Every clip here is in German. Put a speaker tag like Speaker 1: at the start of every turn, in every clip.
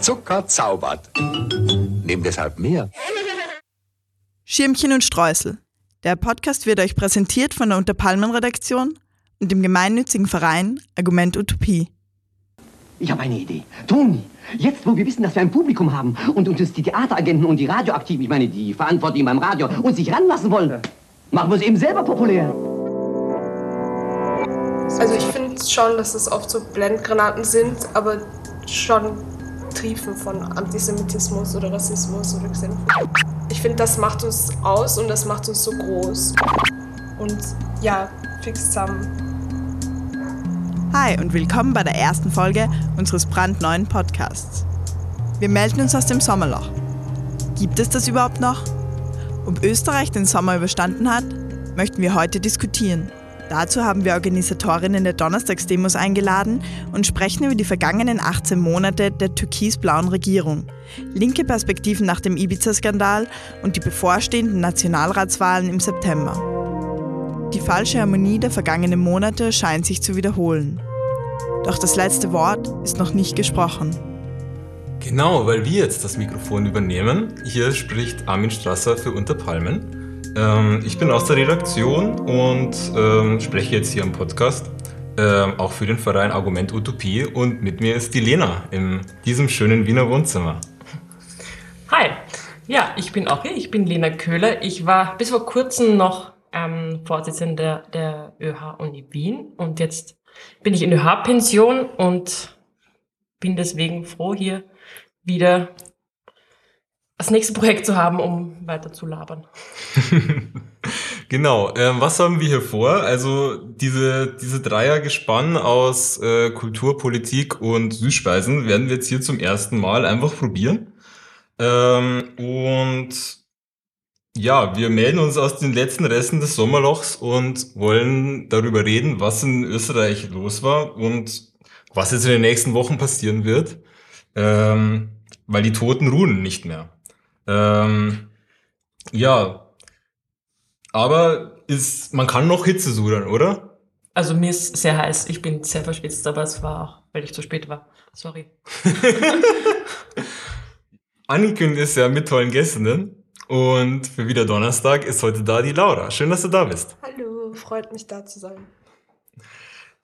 Speaker 1: Zucker zaubert. Nehm deshalb mehr.
Speaker 2: Schirmchen und Streusel. Der Podcast wird euch präsentiert von der Unterpalmen-Redaktion und dem gemeinnützigen Verein Argument Utopie.
Speaker 3: Ich habe eine Idee. Toni, jetzt wo wir wissen, dass wir ein Publikum haben und uns die Theateragenten und die Radioaktiven, ich meine die Verantwortlichen beim Radio, uns sich ranlassen wollen, machen wir es eben selber populär.
Speaker 4: Also ich finde schon, dass es oft so Blendgranaten sind, aber schon Triefen von Antisemitismus oder Rassismus oder Xenophobie. Ich finde, das macht uns aus und das macht uns so groß. Und ja, fix zusammen.
Speaker 2: Hi und willkommen bei der ersten Folge unseres brandneuen Podcasts. Wir melden uns aus dem Sommerloch. Gibt es das überhaupt noch? Ob Österreich den Sommer überstanden hat, möchten wir heute diskutieren. Dazu haben wir Organisatorinnen der Donnerstagsdemos eingeladen und sprechen über die vergangenen 18 Monate der türkis-blauen Regierung, linke Perspektiven nach dem Ibiza-Skandal und die bevorstehenden Nationalratswahlen im September. Die falsche Harmonie der vergangenen Monate scheint sich zu wiederholen. Doch das letzte Wort ist noch nicht gesprochen.
Speaker 5: Genau, weil wir jetzt das Mikrofon übernehmen. Hier spricht Armin Strasser für Unterpalmen. Ähm, ich bin aus der Redaktion und ähm, spreche jetzt hier im Podcast, ähm, auch für den Verein Argument Utopie. Und mit mir ist die Lena in diesem schönen Wiener Wohnzimmer.
Speaker 6: Hi, ja, ich bin auch hier. Ich bin Lena Köhler. Ich war bis vor kurzem noch ähm, Vorsitzende der ÖH-Uni Wien und jetzt bin ich in ÖH-Pension und bin deswegen froh, hier wieder das nächste Projekt zu haben, um weiter zu labern.
Speaker 5: genau. Ähm, was haben wir hier vor? Also diese, diese Dreiergespann aus äh, Kultur, Politik und Süßspeisen werden wir jetzt hier zum ersten Mal einfach probieren. Ähm, und ja, wir melden uns aus den letzten Resten des Sommerlochs und wollen darüber reden, was in Österreich los war und was jetzt in den nächsten Wochen passieren wird. Ähm, weil die Toten ruhen nicht mehr. Ähm, ja, aber ist, man kann noch Hitze sudern, oder?
Speaker 6: Also mir ist sehr heiß. Ich bin sehr verschwitzt, aber es war auch, weil ich zu spät war. Sorry.
Speaker 5: Angekündigt ist ja mit tollen Gästinnen. Und für wieder Donnerstag ist heute da die Laura. Schön, dass du da bist.
Speaker 4: Hallo, freut mich da zu sein.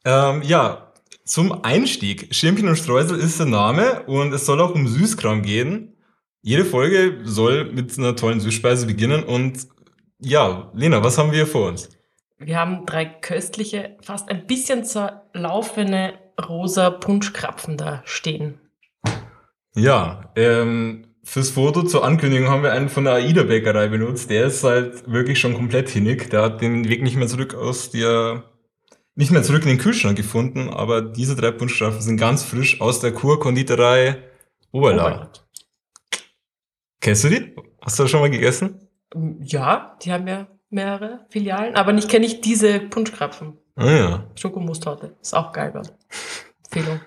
Speaker 5: Ähm, ja, zum Einstieg. Schirmchen und Streusel ist der Name und es soll auch um Süßkram gehen. Jede Folge soll mit einer tollen Süßspeise beginnen und ja, Lena, was haben wir vor uns?
Speaker 6: Wir haben drei köstliche, fast ein bisschen zerlaufene rosa Punschkrapfen da stehen.
Speaker 5: Ja, ähm, fürs Foto zur Ankündigung haben wir einen von der AIDA Bäckerei benutzt. Der ist halt wirklich schon komplett hinnig. Der hat den Weg nicht mehr zurück aus der, nicht mehr zurück in den Kühlschrank gefunden, aber diese drei Punschkrapfen sind ganz frisch aus der Kurkonditorei Oberland. Oberland. Kennst du die? Hast du das schon mal gegessen?
Speaker 6: Ja, die haben ja mehrere Filialen, aber nicht kenne ich diese Punschkrapfen.
Speaker 5: Ah ja.
Speaker 6: Schokomustorte. Ist auch geil dort. Empfehlung.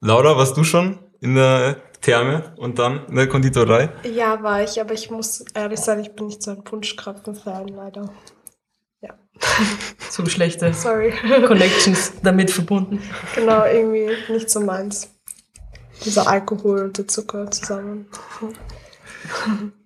Speaker 5: Laura, warst du schon in der Therme und dann in der Konditorei?
Speaker 4: Ja, war ich, aber ich muss ehrlich sein, ich bin nicht so ein Punschkrapfen-Fan, leider. Ja.
Speaker 6: Zu schlechte
Speaker 4: Sorry.
Speaker 6: Connections damit verbunden.
Speaker 4: Genau, irgendwie nicht so meins. Dieser Alkohol und der Zucker zusammen.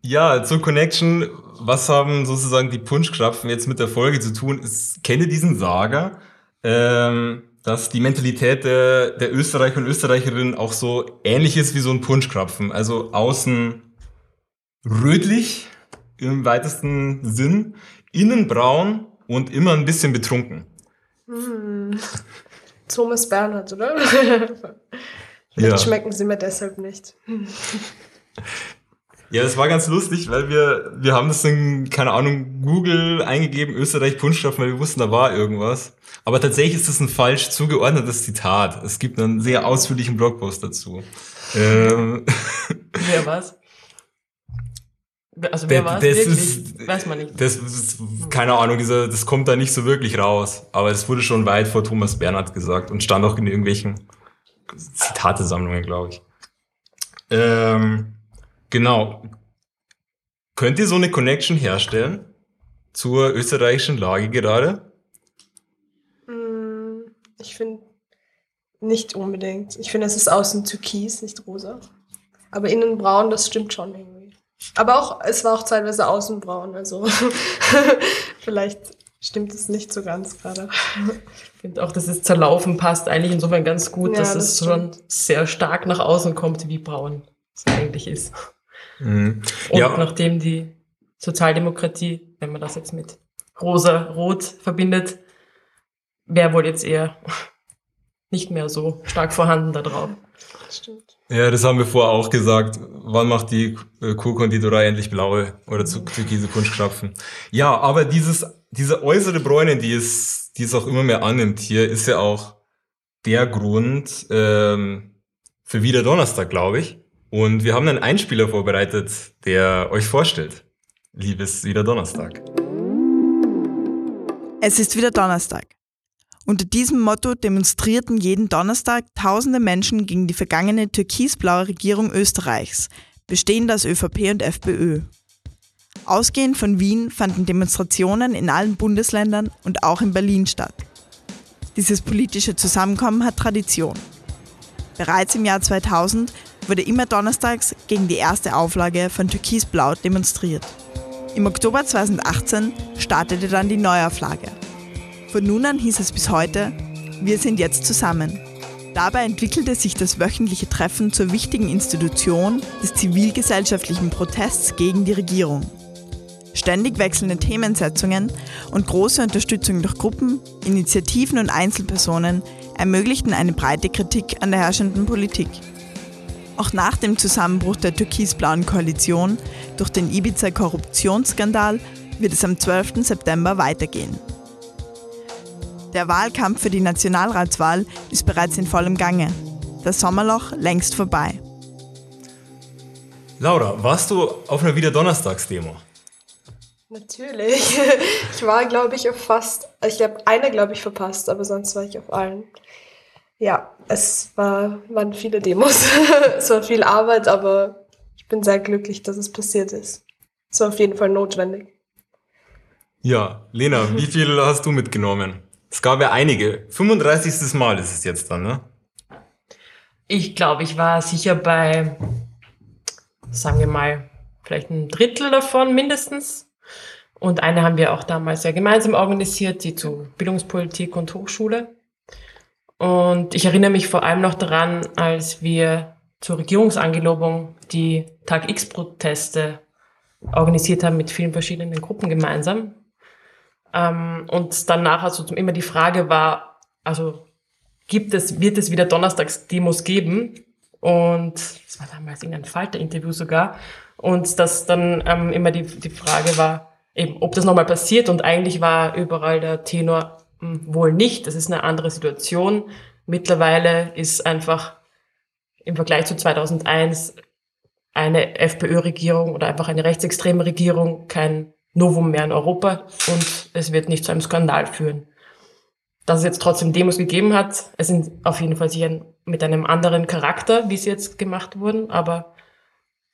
Speaker 5: Ja, zur Connection, was haben sozusagen die Punschkrapfen jetzt mit der Folge zu tun? Ich kenne diesen Saga, ähm, dass die Mentalität der, der Österreicher und Österreicherinnen auch so ähnlich ist wie so ein Punschkrapfen. Also außen rötlich im weitesten Sinn, innen braun und immer ein bisschen betrunken.
Speaker 4: Hm. Thomas Bernhard, oder? Vielleicht ja. schmecken sie mir deshalb nicht.
Speaker 5: Ja, das war ganz lustig, weil wir, wir haben das in, keine Ahnung, Google eingegeben, Österreich Punschstoff, weil wir wussten, da war irgendwas. Aber tatsächlich ist das ein falsch zugeordnetes Zitat. Es gibt einen sehr ausführlichen Blogpost dazu.
Speaker 6: Ähm. Wer was? Also wer war es
Speaker 5: Ist, Weiß man nicht. Das ist, keine Ahnung, dieser, das kommt da nicht so wirklich raus. Aber es wurde schon weit vor Thomas Bernhard gesagt und stand auch in irgendwelchen Zitatesammlungen, glaube ich. Ähm, Genau. Könnt ihr so eine Connection herstellen zur österreichischen Lage gerade?
Speaker 4: Mm, ich finde, Nicht unbedingt. Ich finde, es ist außen türkis, nicht rosa. Aber innen braun, das stimmt schon irgendwie. Aber auch, es war auch teilweise außen braun, also vielleicht stimmt es nicht so ganz gerade.
Speaker 6: Ich finde auch, dass es zerlaufen passt eigentlich insofern ganz gut,
Speaker 4: Ja,
Speaker 6: dass
Speaker 4: das
Speaker 6: es schon sehr stark nach außen kommt, wie braun es eigentlich ist.
Speaker 5: Mhm.
Speaker 6: Und
Speaker 5: Ja,
Speaker 6: nachdem die Sozialdemokratie, wenn man das jetzt mit rosa-rot verbindet, wäre wohl jetzt eher nicht mehr so stark vorhanden da drauf.
Speaker 4: Stimmt.
Speaker 5: Ja, das haben wir vorher auch gesagt. Wann macht die äh, Kurkonditorei endlich blaue oder türkise Kunstkrapfen? Ja, aber dieses, diese äußere Bräune, die es, die es auch immer mehr annimmt hier, ist ja auch der Grund ähm, für wieder Donnerstag, glaube ich. Und wir haben einen Einspieler vorbereitet, der euch vorstellt. Liebes wieder Donnerstag.
Speaker 2: Es ist wieder Donnerstag. Unter diesem Motto demonstrierten jeden Donnerstag tausende Menschen gegen die vergangene türkisblaue Regierung Österreichs, bestehend aus ÖVP und FPÖ. Ausgehend von Wien fanden Demonstrationen in allen Bundesländern und auch in Berlin statt. Dieses politische Zusammenkommen hat Tradition. Bereits im Jahr 2000 wurde immer donnerstags gegen die erste Auflage von Türkisblau demonstriert. Im Oktober 2018 startete dann die Neuauflage. Von nun an hieß es bis heute, wir sind jetzt zusammen. Dabei entwickelte sich das wöchentliche Treffen zur wichtigen Institution des zivilgesellschaftlichen Protests gegen die Regierung. Ständig wechselnde Themensetzungen und große Unterstützung durch Gruppen, Initiativen und Einzelpersonen ermöglichten eine breite Kritik an der herrschenden Politik. Auch nach dem Zusammenbruch der türkis-blauen Koalition durch den Ibiza-Korruptionsskandal wird es am 12. September weitergehen. Der Wahlkampf für die Nationalratswahl ist bereits in vollem Gange. Das Sommerloch längst vorbei.
Speaker 5: Laura, warst du auf einer wieder Donnerstagsdemo?
Speaker 4: Natürlich. Ich war, glaube ich, auf fast, ich habe eine, glaube ich, verpasst, aber sonst war ich auf allen. Ja, es war, waren viele Demos. es war viel Arbeit, aber ich bin sehr glücklich, dass es passiert ist. Es war auf jeden Fall notwendig.
Speaker 5: Ja, Lena, wie viel hast du mitgenommen? Es gab ja einige. 35. Mal ist es jetzt dann, ne?
Speaker 6: Ich glaube, ich war sicher bei, sagen wir mal, vielleicht ein Drittel davon mindestens. Und eine haben wir auch damals ja gemeinsam organisiert, die zu Bildungspolitik und Hochschule. Und ich erinnere mich vor allem noch daran, als wir zur Regierungsangelobung die Tag X-Proteste organisiert haben mit vielen verschiedenen Gruppen gemeinsam. Ähm, und danach also immer die Frage war, also gibt es, wird es wieder Donnerstagsdemos geben? Und das war damals irgendein Falter-Interview sogar. Und dass dann ähm, immer die, die Frage war, eben, ob das nochmal passiert. Und eigentlich war überall der Tenor hm, wohl nicht. Das ist eine andere Situation. Mittlerweile ist einfach im Vergleich zu 2001 eine FPÖ-Regierung oder einfach eine rechtsextreme Regierung kein Novum mehr in Europa und es wird nicht zu einem Skandal führen. Dass es jetzt trotzdem Demos gegeben hat, es sind auf jeden Fall sicher mit einem anderen Charakter, wie sie jetzt gemacht wurden, aber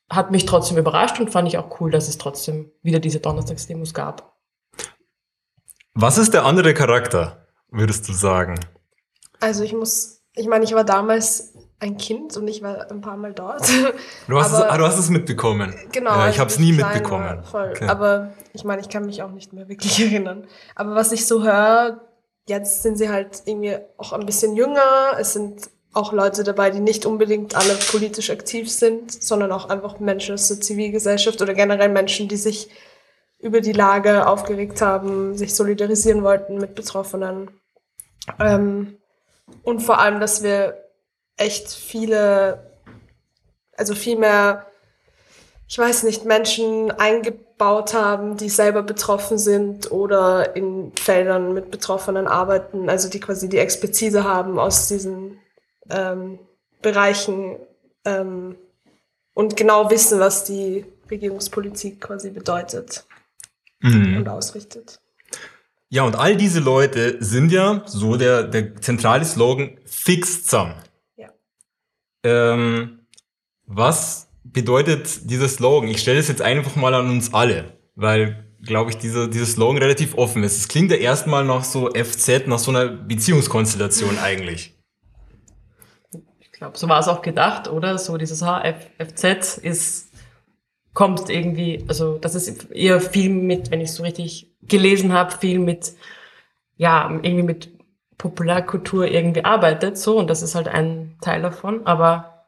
Speaker 6: hat mich trotzdem überrascht und fand ich auch cool, dass es trotzdem wieder diese Donnerstagsdemos gab.
Speaker 5: Was ist der andere Charakter, würdest du sagen?
Speaker 4: Also ich muss, ich meine, ich war damals ein Kind und ich war ein paar Mal dort.
Speaker 5: Du hast, es,
Speaker 4: Aber-
Speaker 5: ah, du hast es mitbekommen.
Speaker 4: Genau.
Speaker 5: Ja, ich
Speaker 4: als
Speaker 5: habe es nie mitbekommen.
Speaker 4: Voll.
Speaker 5: Okay.
Speaker 4: Aber ich meine, ich kann mich auch nicht mehr wirklich erinnern. Aber was ich so höre, jetzt sind sie halt irgendwie auch ein bisschen jünger. Es sind auch Leute dabei, die nicht unbedingt alle politisch aktiv sind, sondern auch einfach Menschen aus der Zivilgesellschaft oder generell Menschen, die sich über die Lage aufgeregt haben, sich solidarisieren wollten mit Betroffenen. Ähm, und vor allem, dass wir echt viele, also viel mehr ich weiß nicht, Menschen eingebaut haben, die selber betroffen sind oder in Feldern mit Betroffenen arbeiten, also die quasi die Expertise haben aus diesen ähm, Bereichen ähm, und genau wissen, was die Regierungspolitik quasi bedeutet
Speaker 5: Mhm.
Speaker 4: und ausrichtet.
Speaker 5: Ja, und all diese Leute sind ja, so der, der zentrale Slogan, fix zusammen. Ähm, was bedeutet dieser Slogan? Ich stelle es jetzt einfach mal an uns alle, weil, glaube ich, dieser, dieser Slogan relativ offen ist. Es klingt ja erstmal nach so FZ, nach so einer Beziehungskonstellation eigentlich.
Speaker 6: Ich glaube, so war es auch gedacht, oder? So dieses HFZ ist, kommt irgendwie, also das ist eher viel mit, wenn ich so richtig gelesen habe, viel mit, ja, irgendwie mit Populärkultur irgendwie arbeitet, so, und das ist halt ein Teil davon, aber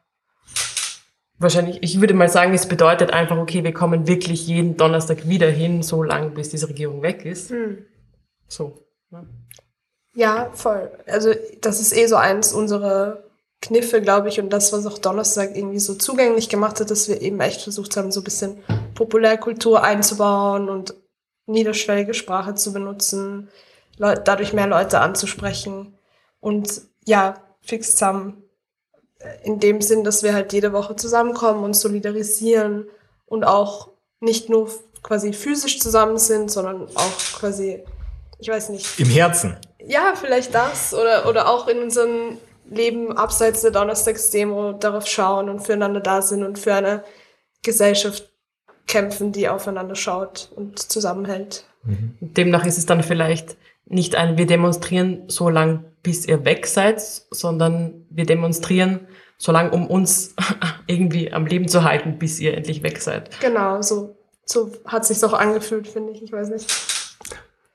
Speaker 6: wahrscheinlich, ich würde mal sagen, es bedeutet einfach, okay, wir kommen wirklich jeden Donnerstag wieder hin, so lange, bis diese Regierung weg ist.
Speaker 4: Hm.
Speaker 6: So. Ja.
Speaker 4: Ja, voll. Also das ist eh so eins unserer Kniffe, glaube ich, und das, was auch Donnerstag irgendwie so zugänglich gemacht hat, dass wir eben echt versucht haben, so ein bisschen Populärkultur einzubauen und niederschwellige Sprache zu benutzen, Leu dadurch mehr Leute anzusprechen und ja, fix zusammen in dem Sinn, dass wir halt jede Woche zusammenkommen und solidarisieren und auch nicht nur quasi physisch zusammen sind, sondern auch quasi, ich weiß nicht,
Speaker 5: Im Herzen.
Speaker 4: ja, vielleicht das oder, oder auch in unserem Leben abseits der Donnerstagsdemo darauf schauen und füreinander da sind und für eine Gesellschaft kämpfen, die aufeinander schaut und zusammenhält.
Speaker 6: Demnach ist es dann vielleicht nicht ein, wir demonstrieren so lang, bis ihr weg seid, sondern wir demonstrieren so lang, um uns irgendwie am Leben zu halten, bis ihr endlich weg seid.
Speaker 4: Genau, so, so hat sich auch angefühlt, finde ich. Ich weiß nicht.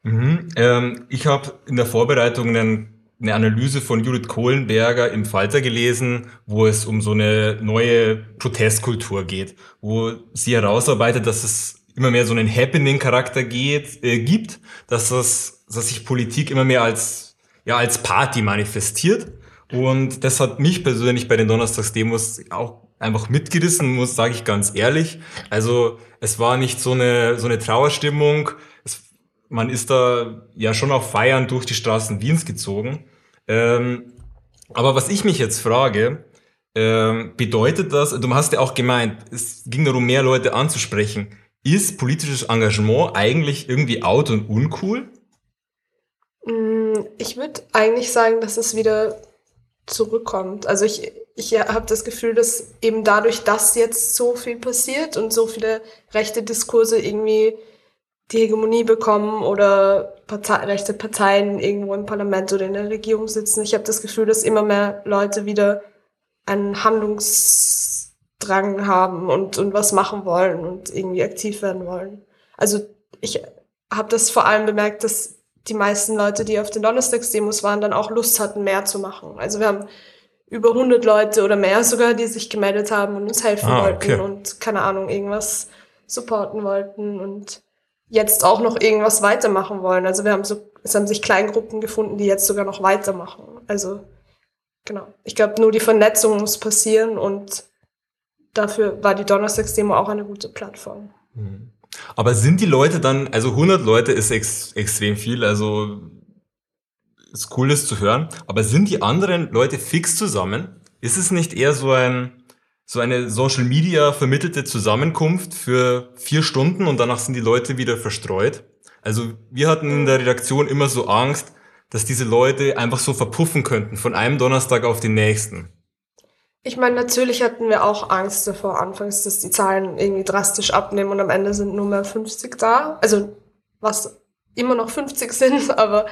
Speaker 5: Mhm. Ähm, ich habe in der Vorbereitung einen, eine Analyse von Judith Kohlenberger im Falter gelesen, wo es um so eine neue Protestkultur geht, wo sie herausarbeitet, dass es immer mehr so einen Happening-Charakter geht, äh, gibt, dass das, dass sich Politik immer mehr als ja als Party manifestiert. Und das hat mich persönlich bei den Donnerstagsdemos auch einfach mitgerissen, muss sage ich ganz ehrlich. Also es war nicht so eine so eine Trauerstimmung. Es, man ist da ja schon auch feiern durch die Straßen Wiens gezogen. Ähm, aber was ich mich jetzt frage, ähm, bedeutet das, du hast ja auch gemeint, es ging darum, mehr Leute anzusprechen. Ist politisches Engagement eigentlich irgendwie out und uncool?
Speaker 4: Mm, Ich würde eigentlich sagen, dass es wieder zurückkommt. Also ich, ich habe das Gefühl, dass eben dadurch, dass jetzt so viel passiert und so viele rechte Diskurse irgendwie die Hegemonie bekommen oder Partei, rechte Parteien irgendwo im Parlament oder in der Regierung sitzen, ich habe das Gefühl, dass immer mehr Leute wieder einen Handlungsdrang haben und, und was machen wollen und irgendwie aktiv werden wollen. Also ich habe das vor allem bemerkt, dass die meisten Leute, die auf den Donnerstagsdemos waren, dann auch Lust hatten, mehr zu machen. Also wir haben über 100 Leute oder mehr sogar, die sich gemeldet haben und uns helfen
Speaker 5: Ah,
Speaker 4: wollten
Speaker 5: okay.
Speaker 4: und keine Ahnung, irgendwas supporten wollten und jetzt auch noch irgendwas weitermachen wollen. Also wir haben so, es haben sich Kleingruppen gefunden, die jetzt sogar noch weitermachen. Also genau. Ich glaube, nur die Vernetzung muss passieren und dafür war die Donnerstagsdemo auch eine gute Plattform.
Speaker 5: Aber sind die Leute dann, also 100 Leute ist ex, extrem viel, also ist cool, das zu hören. Aber sind die anderen Leute fix zusammen? Ist es nicht eher so ein, so eine Social Media vermittelte Zusammenkunft für vier Stunden und danach sind die Leute wieder verstreut? Also wir hatten in der Redaktion immer so Angst, dass diese Leute einfach so verpuffen könnten von einem Donnerstag auf den nächsten.
Speaker 4: Ich meine, natürlich hatten wir auch Angst davor anfangs, dass die Zahlen irgendwie drastisch abnehmen und am Ende sind nur mehr 50 da. Also was immer noch 50 sind, aber,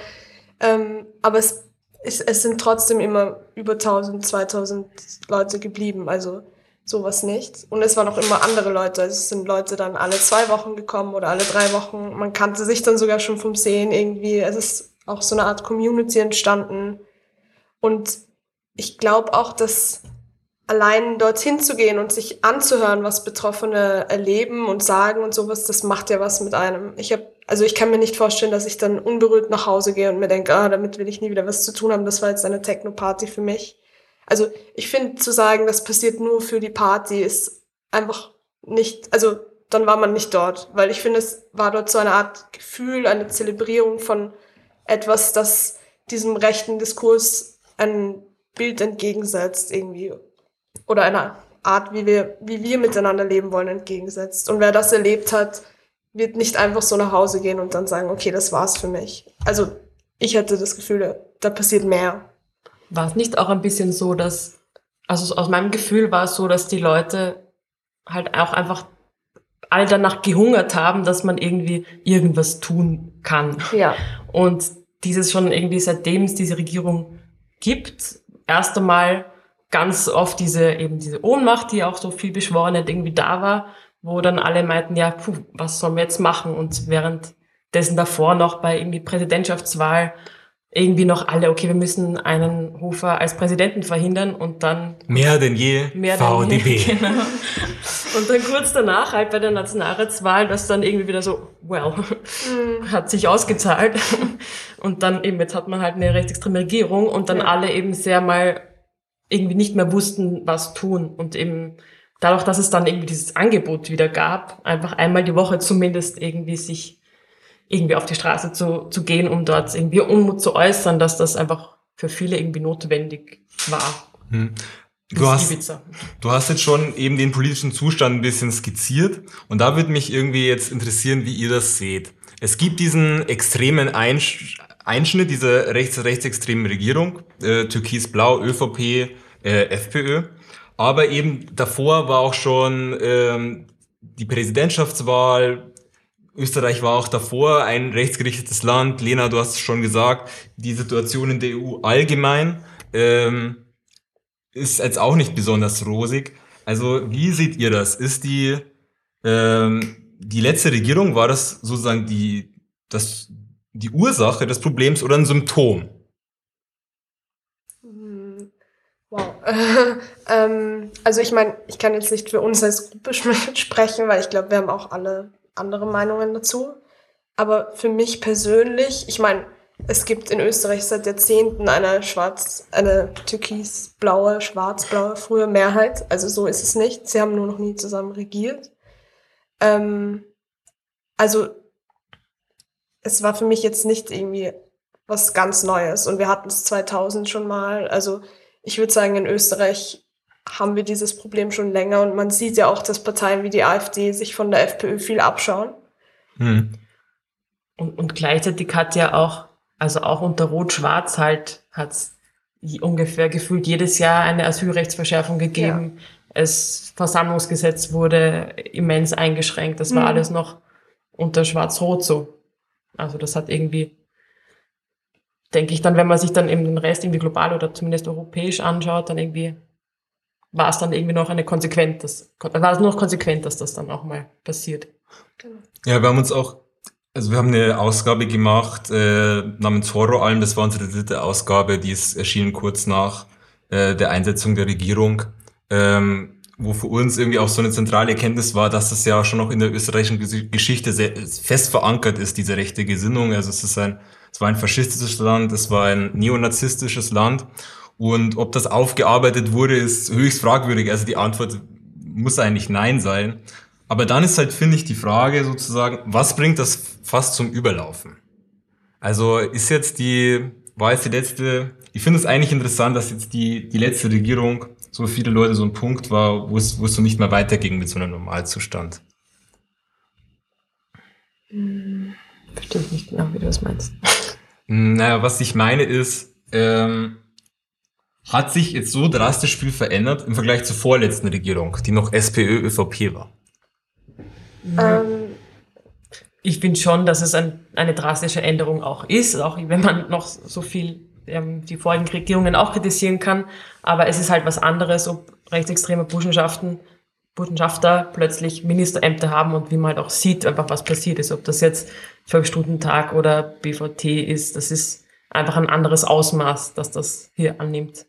Speaker 4: ähm, aber es, es, es sind trotzdem immer über 1000, 2000 Leute geblieben. Also sowas nicht. Und es waren auch immer andere Leute. Also es sind Leute dann alle zwei Wochen gekommen oder alle drei Wochen. Man kannte sich dann sogar schon vom Sehen irgendwie. Es ist auch so eine Art Community entstanden. Und ich glaube auch, dass allein dorthin zu gehen und sich anzuhören, was Betroffene erleben und sagen und sowas, das macht ja was mit einem. Ich habe, also ich kann mir nicht vorstellen, dass ich dann unberührt nach Hause gehe und mir denke, ah, damit will ich nie wieder was zu tun haben. Das war jetzt eine Techno-Party für mich. Also ich finde, zu sagen, das passiert nur für die Party, ist einfach nicht, also dann war man nicht dort, weil ich finde, es war dort so eine Art Gefühl, eine Zelebrierung von etwas, das diesem rechten Diskurs ein Bild entgegensetzt irgendwie oder einer Art, wie wir, wie wir miteinander leben wollen, entgegensetzt. Und wer das erlebt hat, wird nicht einfach so nach Hause gehen und dann sagen, okay, das war's für mich. Also ich hatte das Gefühl, da passiert mehr.
Speaker 6: War es nicht auch ein bisschen so, dass, also aus meinem Gefühl war es so, dass die Leute halt auch einfach alle danach gehungert haben, dass man irgendwie irgendwas tun kann.
Speaker 4: Ja.
Speaker 6: Und dieses schon irgendwie, seitdem es diese Regierung gibt, erst einmal ganz oft diese, eben diese Ohnmacht, die auch so viel beschworen hat, irgendwie da war, wo dann alle meinten, ja, puh, was sollen wir jetzt machen? Und währenddessen davor noch bei irgendwie Präsidentschaftswahl irgendwie noch alle, okay, wir müssen einen Hofer als Präsidenten verhindern und dann
Speaker 5: Mehr denn je
Speaker 6: mehr
Speaker 5: VDB.
Speaker 6: Denn, genau. Und dann kurz danach, halt bei der Nationalratswahl, das dann irgendwie wieder so, well, hat sich ausgezahlt. Und dann eben, jetzt hat man halt eine rechtsextreme Regierung und dann
Speaker 4: Ja.
Speaker 6: alle eben sehr mal irgendwie nicht mehr wussten, was tun. Und eben dadurch, dass es dann irgendwie dieses Angebot wieder gab, einfach einmal die Woche zumindest irgendwie sich irgendwie auf die Straße zu, zu gehen, um dort irgendwie Unmut zu äußern, dass das einfach für viele irgendwie notwendig war.
Speaker 5: Hm. Du hast, du hast jetzt schon eben den politischen Zustand ein bisschen skizziert und da würde mich irgendwie jetzt interessieren, wie ihr das seht. Es gibt diesen extremen Einsch Einschnitt dieser rechts rechtsextremen Regierung, äh, Türkis-Blau, ÖVP, äh, FPÖ, aber eben davor war auch schon ähm, die Präsidentschaftswahl, Österreich war auch davor ein rechtsgerichtetes Land. Lena, du hast es schon gesagt, die Situation in der EU allgemein ähm, ist jetzt auch nicht besonders rosig. Also wie seht ihr das? Ist die ähm, die letzte Regierung war das sozusagen die das die Ursache des Problems oder ein Symptom?
Speaker 4: Hm, Wow. ähm, also ich meine, ich kann jetzt nicht für uns als Gruppe sprechen, weil ich glaube, wir haben auch alle andere Meinungen dazu. Aber für mich persönlich, ich meine, es gibt in Österreich seit Jahrzehnten eine schwarz, eine türkisblaue, schwarzblaue frühe Mehrheit. Also so ist es nicht. Sie haben nur noch nie zusammen regiert. Ähm, also es war für mich jetzt nicht irgendwie was ganz Neues. Und wir hatten es 2000 schon mal. Also ich würde sagen, in Österreich haben wir dieses Problem schon länger. Und man sieht ja auch, dass Parteien wie die AfD sich von der FPÖ viel abschauen.
Speaker 5: Hm.
Speaker 6: Und, und gleichzeitig hat ja auch, also auch unter Rot-Schwarz halt, hat es ungefähr gefühlt jedes Jahr eine Asylrechtsverschärfung gegeben. Es Versammlungsgesetz wurde immens eingeschränkt. Das war
Speaker 4: Mhm.
Speaker 6: alles noch unter Schwarz-Rot so. Also das hat irgendwie, denke ich dann, wenn man sich dann eben den Rest irgendwie global oder zumindest europäisch anschaut, dann irgendwie war es dann irgendwie noch eine konsequent, das, war es noch konsequent, dass das dann auch mal passiert.
Speaker 5: Ja, wir haben uns auch, also wir haben eine Ausgabe gemacht äh, namens Horroralm, das war unsere dritte Ausgabe, die ist erschienen kurz nach äh, der Einsetzung der Regierung, ähm, wo für uns irgendwie auch so eine zentrale Erkenntnis war, dass das ja schon noch in der österreichischen Ges- Geschichte sehr fest verankert ist, diese rechte Gesinnung. Also es ist ein, es war ein faschistisches Land, es war ein neonazistisches Land. Und ob das aufgearbeitet wurde, ist höchst fragwürdig. Also die Antwort muss eigentlich Nein sein. Aber dann ist halt, finde ich, die Frage sozusagen, was bringt das fast zum Überlaufen? Also ist jetzt die, war jetzt die letzte, ich finde es eigentlich interessant, dass jetzt die, die letzte Regierung so viele Leute so ein Punkt war, wo es, wo es so nicht mehr weiterging mit so einem Normalzustand.
Speaker 6: Verstehe ich nicht genau, wie du das meinst.
Speaker 5: Naja, was ich meine ist, ähm, hat sich jetzt so drastisch viel verändert im Vergleich zur vorletzten Regierung, die noch SPÖ, ÖVP war.
Speaker 4: Ähm,
Speaker 6: Ich finde schon, dass es ein, eine drastische Änderung auch ist, auch wenn man noch so viel ähm, die vorigen Regierungen auch kritisieren kann. Aber es ist halt was anderes, ob rechtsextreme Burschenschaften, Burschenschafter plötzlich Ministerämter haben und wie man halt auch sieht, einfach was passiert ist. Ob das jetzt Volksstudentag oder BVT ist, das ist einfach ein anderes Ausmaß, dass das hier annimmt.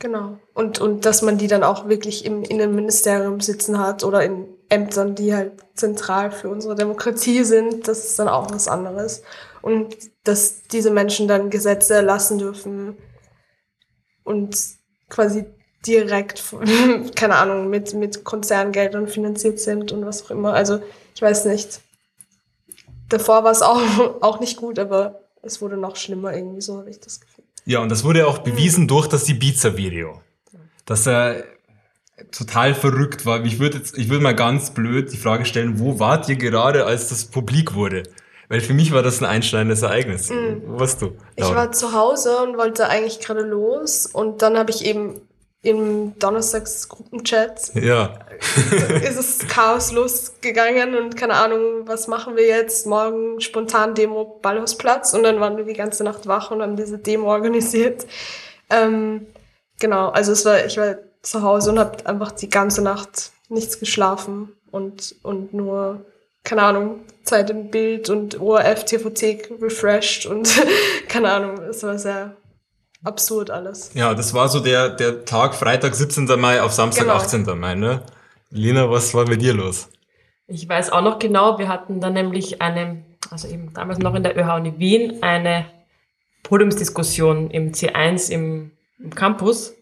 Speaker 4: Genau. Und, und dass man die dann auch wirklich im Innenministerium sitzen hat oder in Ämtern, die halt zentral für unsere Demokratie sind, das ist dann auch was anderes. Und dass diese Menschen dann Gesetze erlassen dürfen und quasi direkt, von- keine Ahnung, mit, mit Konzerngeldern finanziert sind und was auch immer. Also ich weiß nicht. Davor war es auch, auch nicht gut, aber es wurde noch schlimmer irgendwie, so habe ich das Gefühl.
Speaker 5: Ja, und das wurde auch bewiesen durch das Ibiza-Video. Dass er total verrückt war. Ich würde jetzt, ich würde mal ganz blöd die Frage stellen, wo wart ihr gerade, als das publik wurde? Weil für mich war das ein einschneidendes Ereignis. Wo warst du?
Speaker 4: Ich
Speaker 5: Laura?
Speaker 4: war zu Hause und wollte eigentlich gerade los und dann habe ich eben im Donnerstags-Gruppenchat
Speaker 5: ja.
Speaker 4: ist es Chaos losgegangen und keine Ahnung, was machen wir jetzt? Morgen spontan Demo Ballhausplatz und dann waren wir die ganze Nacht wach und haben diese Demo organisiert. Ähm, genau, also es war, ich war zu Hause und habe einfach die ganze Nacht nichts geschlafen und, und nur, keine Ahnung, Zeit im Bild und ORF, TVT refreshed und keine Ahnung, es war sehr absurd alles.
Speaker 5: Ja, das war so der, der Tag Freitag 17. Mai auf Samstag
Speaker 4: Genau.
Speaker 5: 18. Mai, ne? Lina, was war bei dir los?
Speaker 6: Ich weiß auch noch genau, wir hatten dann nämlich eine, also eben damals noch in der ÖH-Uni Wien, eine Podiumsdiskussion im C1 im, im Campus.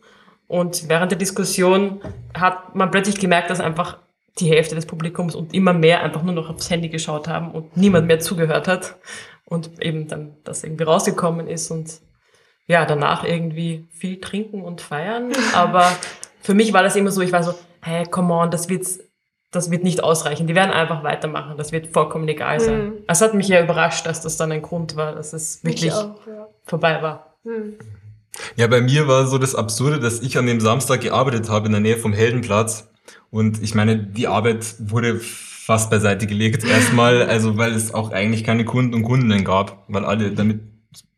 Speaker 6: Und während der Diskussion hat man plötzlich gemerkt, dass einfach die Hälfte des Publikums und immer mehr einfach nur noch aufs Handy geschaut haben und niemand mehr zugehört hat. Und eben dann das irgendwie rausgekommen ist und ja, danach irgendwie viel trinken und feiern. Aber für mich war das immer so, ich war so, hey, come on, das wird, das wird nicht ausreichen. Die werden einfach weitermachen. Das wird vollkommen egal sein.
Speaker 4: Mhm.
Speaker 6: Es hat mich ja überrascht, dass das dann ein Grund war, dass es wirklich
Speaker 4: Ich auch, ja.
Speaker 6: vorbei war.
Speaker 4: Hm.
Speaker 5: Ja, bei mir war so das Absurde, dass ich an dem Samstag gearbeitet habe in der Nähe vom Heldenplatz. Und ich meine, die Arbeit wurde fast beiseite gelegt erstmal, also weil es auch eigentlich keine Kunden und Kundinnen gab, weil alle damit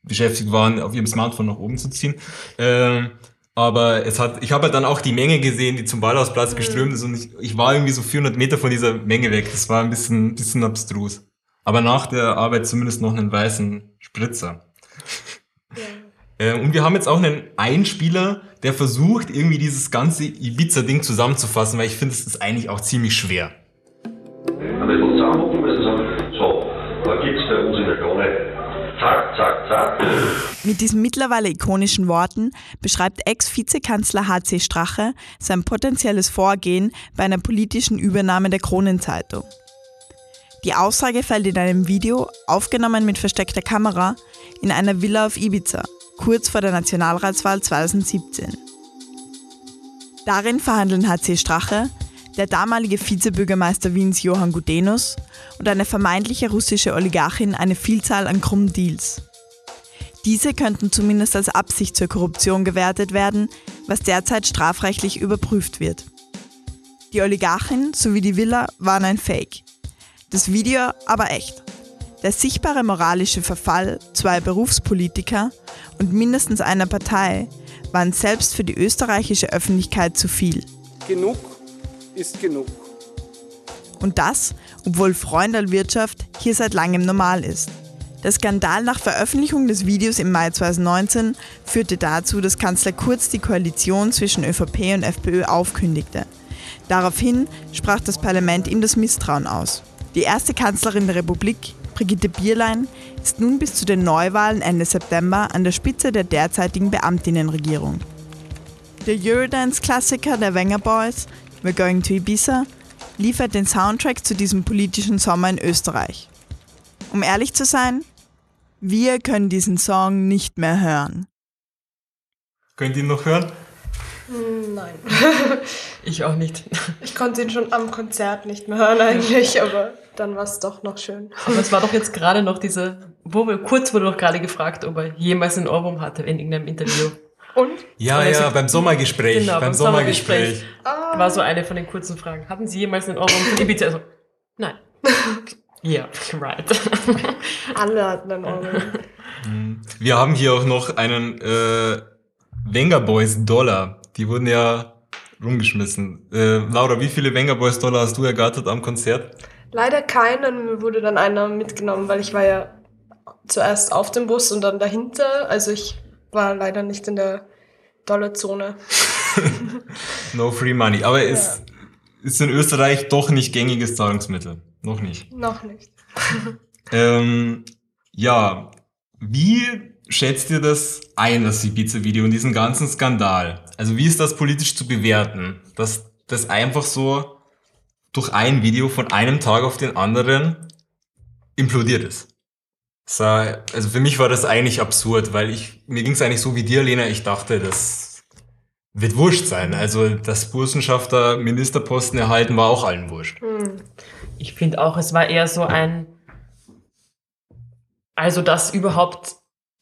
Speaker 5: beschäftigt waren, auf ihrem Smartphone nach oben zu ziehen. Ähm, aber es hat, ich habe halt dann auch die Menge gesehen, die zum Ballhausplatz geströmt ist und ich, ich war irgendwie so 400 Meter von dieser Menge weg. Das war ein bisschen, bisschen abstrus. Aber nach der Arbeit zumindest noch einen weißen Spritzer. Äh, und wir haben jetzt auch einen Einspieler, der versucht, irgendwie dieses ganze Ibiza-Ding zusammenzufassen, weil ich finde, es ist eigentlich auch ziemlich schwer.
Speaker 7: Ein bisschen zusammenhocken müssen sagen, so, da geht's bei uns in der Krone. Zack, zack, zack.
Speaker 2: Mit diesen mittlerweile ikonischen Worten beschreibt Ex-Vizekanzler HC Strache sein potenzielles Vorgehen bei einer politischen Übernahme der Kronenzeitung. Die Aussage fällt in einem Video, aufgenommen mit versteckter Kamera, in einer Villa auf Ibiza, kurz vor der Nationalratswahl 2017. Darin verhandeln HC Strache, der damalige Vizebürgermeister Wiens Johann Gudenus und eine vermeintliche russische Oligarchin eine Vielzahl an krummen Deals. Diese könnten zumindest als Absicht zur Korruption gewertet werden, was derzeit strafrechtlich überprüft wird. Die Oligarchin sowie die Villa waren ein Fake. Das Video aber echt. Der sichtbare moralische Verfall zweier Berufspolitiker und mindestens einer Partei waren selbst für die österreichische Öffentlichkeit zu viel.
Speaker 8: Genug ist genug.
Speaker 2: Und das, obwohl Freundalwirtschaft hier seit langem normal ist. Der Skandal nach Veröffentlichung des Videos im Mai 2019 führte dazu, dass Kanzler Kurz die Koalition zwischen ÖVP und FPÖ aufkündigte. Daraufhin sprach das Parlament ihm das Misstrauen aus. Die erste Kanzlerin der Republik, Brigitte Bierlein, ist nun bis zu den Neuwahlen Ende September an der Spitze der derzeitigen Beamtinnenregierung. Der Eurodance-Klassiker der Wenger Boys, We're Going to Ibiza, liefert den Soundtrack zu diesem politischen Sommer in Österreich. Um ehrlich zu sein, wir können diesen Song nicht mehr hören.
Speaker 5: Könnt ihr ihn noch hören?
Speaker 4: Hm, Nein.
Speaker 6: Ich auch nicht.
Speaker 4: Ich konnte ihn schon am Konzert nicht mehr hören eigentlich, aber dann war es doch noch schön.
Speaker 6: Aber es war doch jetzt gerade noch diese, wo wir, kurz wurde doch gerade gefragt, ob er jemals einen Ohrwurm hatte in irgendeinem Interview.
Speaker 4: Und?
Speaker 5: Ja,
Speaker 6: Also-
Speaker 5: ja, beim Sommergespräch.
Speaker 6: Genau,
Speaker 5: beim,
Speaker 6: beim
Speaker 5: Sommergespräch.
Speaker 6: Sommergespräch. War so eine von den kurzen Fragen. Hatten Sie jemals einen Ohrwurm von Ibiza? Also, nein. Ja, right.
Speaker 4: Alle hatten einen Ohrwurm.
Speaker 5: Wir haben hier auch noch einen äh, Wenger Boys Dollar. Die wurden ja rumgeschmissen. Äh, Laura, wie viele Wenger Boys Dollar hast du ergattert am Konzert?
Speaker 4: Leider keinen, mir wurde dann einer mitgenommen, weil ich war ja zuerst auf dem Bus und dann dahinter. Also ich war leider nicht in der Dollarzone.
Speaker 5: No free money. Aber es ist in Österreich doch nicht gängiges Zahlungsmittel. Noch nicht.
Speaker 4: Noch nicht.
Speaker 5: Ähm, ja, wie schätzt ihr das ein, das Ibiza-Video und diesen ganzen Skandal? Also wie ist das politisch zu bewerten, dass das einfach so durch ein Video von einem Tag auf den anderen implodiert ist? Also für mich war das eigentlich absurd, weil ich mir ging es eigentlich so wie dir, Lena. Ich dachte, das wird wurscht sein. Also dass Burschenschafter Ministerposten erhalten, war auch allen wurscht.
Speaker 4: Hm.
Speaker 6: Ich finde auch, es war eher so ein, also das überhaupt,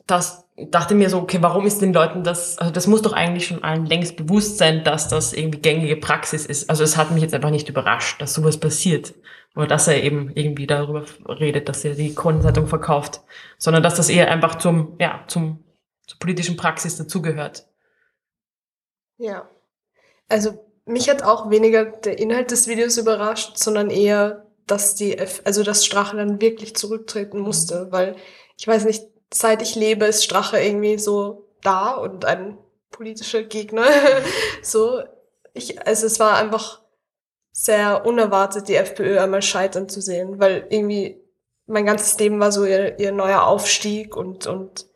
Speaker 6: das dachte mir so, okay, warum ist den Leuten das, also das muss doch eigentlich schon allen längst bewusst sein, dass das irgendwie gängige Praxis ist. Also es hat mich jetzt einfach nicht überrascht, dass sowas passiert. Oder dass er eben irgendwie darüber redet, dass er die Kronenzeitung verkauft. Sondern dass das eher einfach zum, ja, zum, zur politischen Praxis dazugehört.
Speaker 4: Ja. Also mich hat auch weniger der Inhalt des Videos überrascht, sondern eher, dass die, F also dass Strache dann wirklich zurücktreten musste, weil ich weiß nicht, seit ich lebe, ist Strache irgendwie so da und ein politischer Gegner. so, ich, also es war einfach sehr unerwartet, die FPÖ einmal scheitern zu sehen, weil irgendwie mein ganzes Leben war so ihr, ihr neuer Aufstieg und, und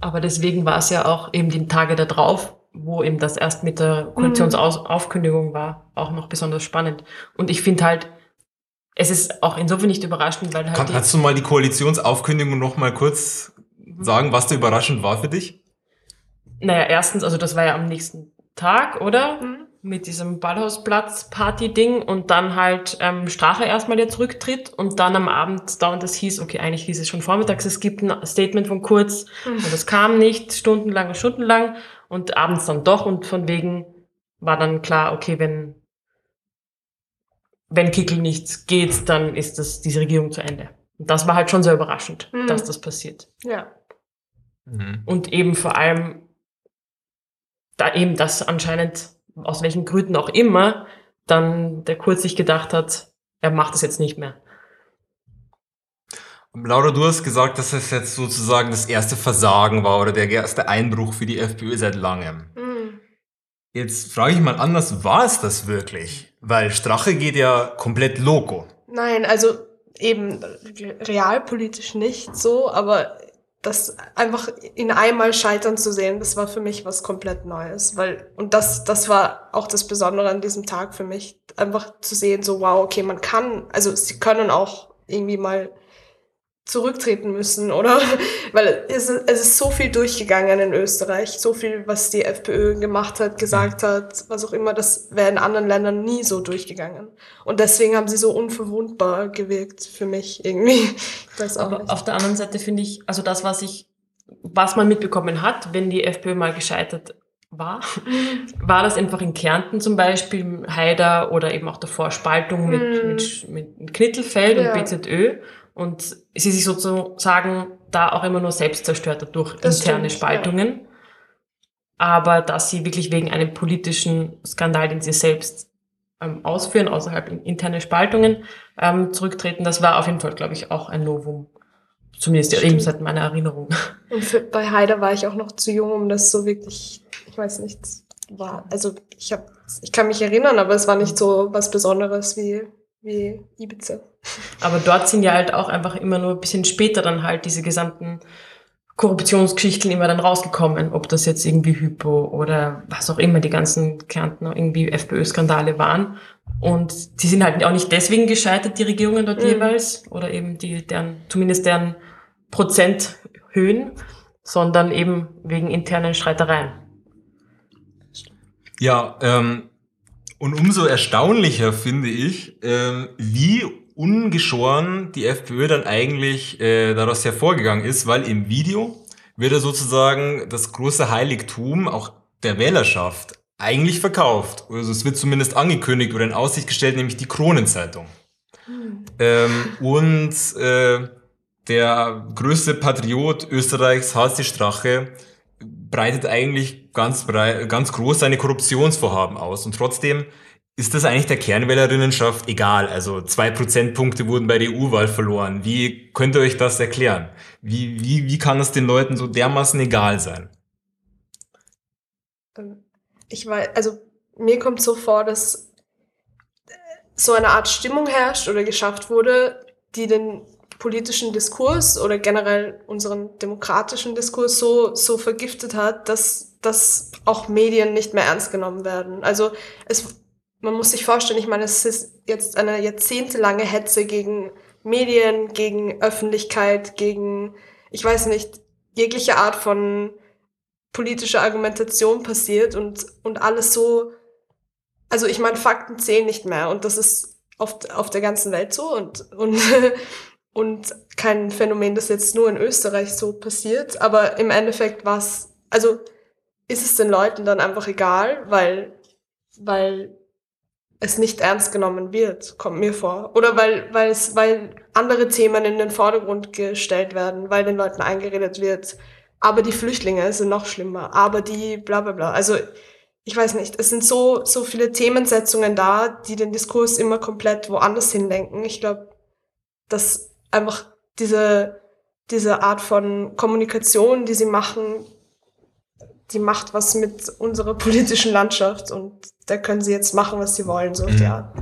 Speaker 6: Aber deswegen war es ja auch eben die Tage da drauf, wo eben das erst mit der Koalitionsaufkündigung war, auch noch besonders spannend. Und ich finde halt, es ist auch insofern nicht überraschend, weil halt die,
Speaker 5: kannst du mal die Koalitionsaufkündigung noch mal kurz sagen, was da überraschend war für dich?
Speaker 6: naja, erstens, also das war ja am nächsten Tag, oder?
Speaker 4: Mhm.
Speaker 6: Mit diesem Ballhausplatz-Party-Ding und dann halt ähm, Strache erstmal der zurücktritt und dann am Abend da und das hieß, okay, eigentlich hieß es schon vormittags, es gibt ein Statement von Kurz und es kam nicht, stundenlang und stundenlang und abends dann doch und von wegen war dann klar, okay, wenn wenn Kickel nichts geht, dann ist das diese Regierung zu Ende. Und das war halt schon sehr überraschend,
Speaker 4: Mhm.
Speaker 6: dass das passiert.
Speaker 4: ja.
Speaker 6: Und eben vor allem, da eben das anscheinend, aus welchen Gründen auch immer, dann der Kurz sich gedacht hat, er macht es jetzt nicht mehr.
Speaker 5: Laura, du hast gesagt, dass es jetzt sozusagen das erste Versagen war oder der erste Einbruch für die FPÖ seit langem.
Speaker 4: Mhm.
Speaker 5: Jetzt frage ich mal anders, war es das wirklich? Weil Strache geht ja komplett loco.
Speaker 4: Nein, also eben realpolitisch nicht so, aber das einfach in einmal scheitern zu sehen, das war für mich was komplett Neues, weil und das das war auch das Besondere an diesem Tag für mich, einfach zu sehen, so wow, okay, man kann, also sie können auch irgendwie mal zurücktreten müssen, oder? Weil es, ist- es ist so viel durchgegangen in Österreich, so viel, was die FPÖ gemacht hat, gesagt hat, was auch immer, das wäre in anderen Ländern nie so durchgegangen. Und deswegen haben sie so unverwundbar gewirkt für mich irgendwie.
Speaker 6: Aber
Speaker 4: nicht.
Speaker 6: auf der anderen Seite finde ich, also das, was ich, was man mitbekommen hat, wenn die FPÖ mal gescheitert war, war das einfach in Kärnten zum Beispiel, Haider oder eben auch davor Spaltung mit,
Speaker 4: Mhm.
Speaker 6: mit, mit Knittelfeld
Speaker 4: Ja.
Speaker 6: und BZÖ und sie sich sozusagen da auch immer nur selbst zerstört hat durch
Speaker 4: Das
Speaker 6: interne
Speaker 4: stimmt,
Speaker 6: Spaltungen. Aber dass sie wirklich wegen einem politischen Skandal, den sie selbst ähm, ausführen, außerhalb in interne Spaltungen, ähm, zurücktreten, das war auf jeden Fall, glaube ich, auch ein Novum. Zumindest eben seit meiner Erinnerung.
Speaker 4: Und für, bei Haider war ich auch noch zu jung, um das so wirklich, ich weiß nicht, war, also ich habe, ich kann mich erinnern, aber es war nicht so was Besonderes wie, wie Ibiza.
Speaker 6: Aber dort sind ja halt auch einfach immer nur ein bisschen später dann halt diese gesamten Korruptionsgeschichten immer dann rausgekommen, ob das jetzt irgendwie Hypo oder was auch immer die ganzen Kärntner irgendwie FPÖ-Skandale waren. Und die sind halt auch nicht deswegen gescheitert, die Regierungen dort
Speaker 4: Mhm.
Speaker 6: jeweils, oder eben die, deren, zumindest deren Prozenthöhen, sondern eben wegen internen Streitereien.
Speaker 5: Ja, ähm, und umso erstaunlicher finde ich, ähm, wie ungeschoren die FPÖ dann eigentlich äh, daraus hervorgegangen ist, weil im Video wird ja sozusagen das große Heiligtum auch der Wählerschaft eigentlich verkauft. Also es wird zumindest angekündigt oder in Aussicht gestellt, nämlich die Kronenzeitung. Ähm, und äh, der größte Patriot Österreichs, Hasi Strache, breitet eigentlich ganz, brei ganz groß seine Korruptionsvorhaben aus. Und trotzdem ist das eigentlich der Kernwählerinnenschaft egal. Also zwei Prozentpunkte wurden bei der EU-Wahl verloren. Wie könnt ihr euch das erklären? Wie, wie, wie kann es den Leuten so dermaßen egal sein?
Speaker 4: Ähm, Ich weiß, also mir kommt so vor, dass äh, so eine Art Stimmung herrscht oder geschafft wurde, die den politischen Diskurs oder generell unseren demokratischen Diskurs so, so vergiftet hat, dass, dass auch Medien nicht mehr ernst genommen werden. Also es, man muss sich vorstellen, ich meine, es ist jetzt eine jahrzehntelange Hetze gegen Medien, gegen Öffentlichkeit, gegen, ich weiß nicht, jegliche Art von politischer Argumentation passiert und, und alles so, also ich meine, Fakten zählen nicht mehr und das ist auf, auf der ganzen Welt so und, und, und kein Phänomen, das jetzt nur in Österreich so passiert, aber im Endeffekt war es, also ist es den Leuten dann einfach egal, weil, weil es nicht ernst genommen wird, kommt mir vor. Oder weil, weil es, weil andere Themen in den Vordergrund gestellt werden, weil den Leuten eingeredet wird, aber die Flüchtlinge sind noch schlimmer, aber die bla bla bla. Also ich weiß nicht, es sind so, so viele Themensetzungen da, die den Diskurs immer komplett woanders hinlenken. Ich glaube, dass einfach diese, diese Art von Kommunikation, die sie machen, die macht was mit unserer politischen Landschaft und da können sie jetzt machen, was sie wollen, so
Speaker 5: Mhm.
Speaker 4: Art.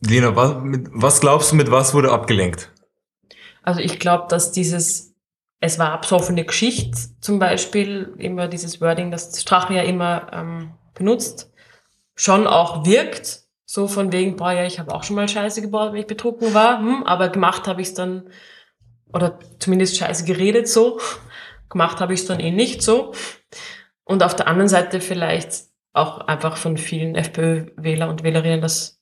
Speaker 5: Lena, was, mit, was glaubst du, mit was wurde abgelenkt?
Speaker 6: Also ich glaube, dass dieses, es war absoffene Geschichte zum Beispiel, immer dieses Wording, das Strache ja immer ähm, benutzt, schon auch wirkt. So von wegen, boah, ja, ich habe auch schon mal Scheiße gebaut, wenn ich betrunken war, hm, aber gemacht habe ich es dann, oder zumindest Scheiße geredet so, gemacht habe ich es dann eh nicht so. Und auf der anderen Seite vielleicht auch einfach von vielen FPÖ-Wähler und Wählerinnen, das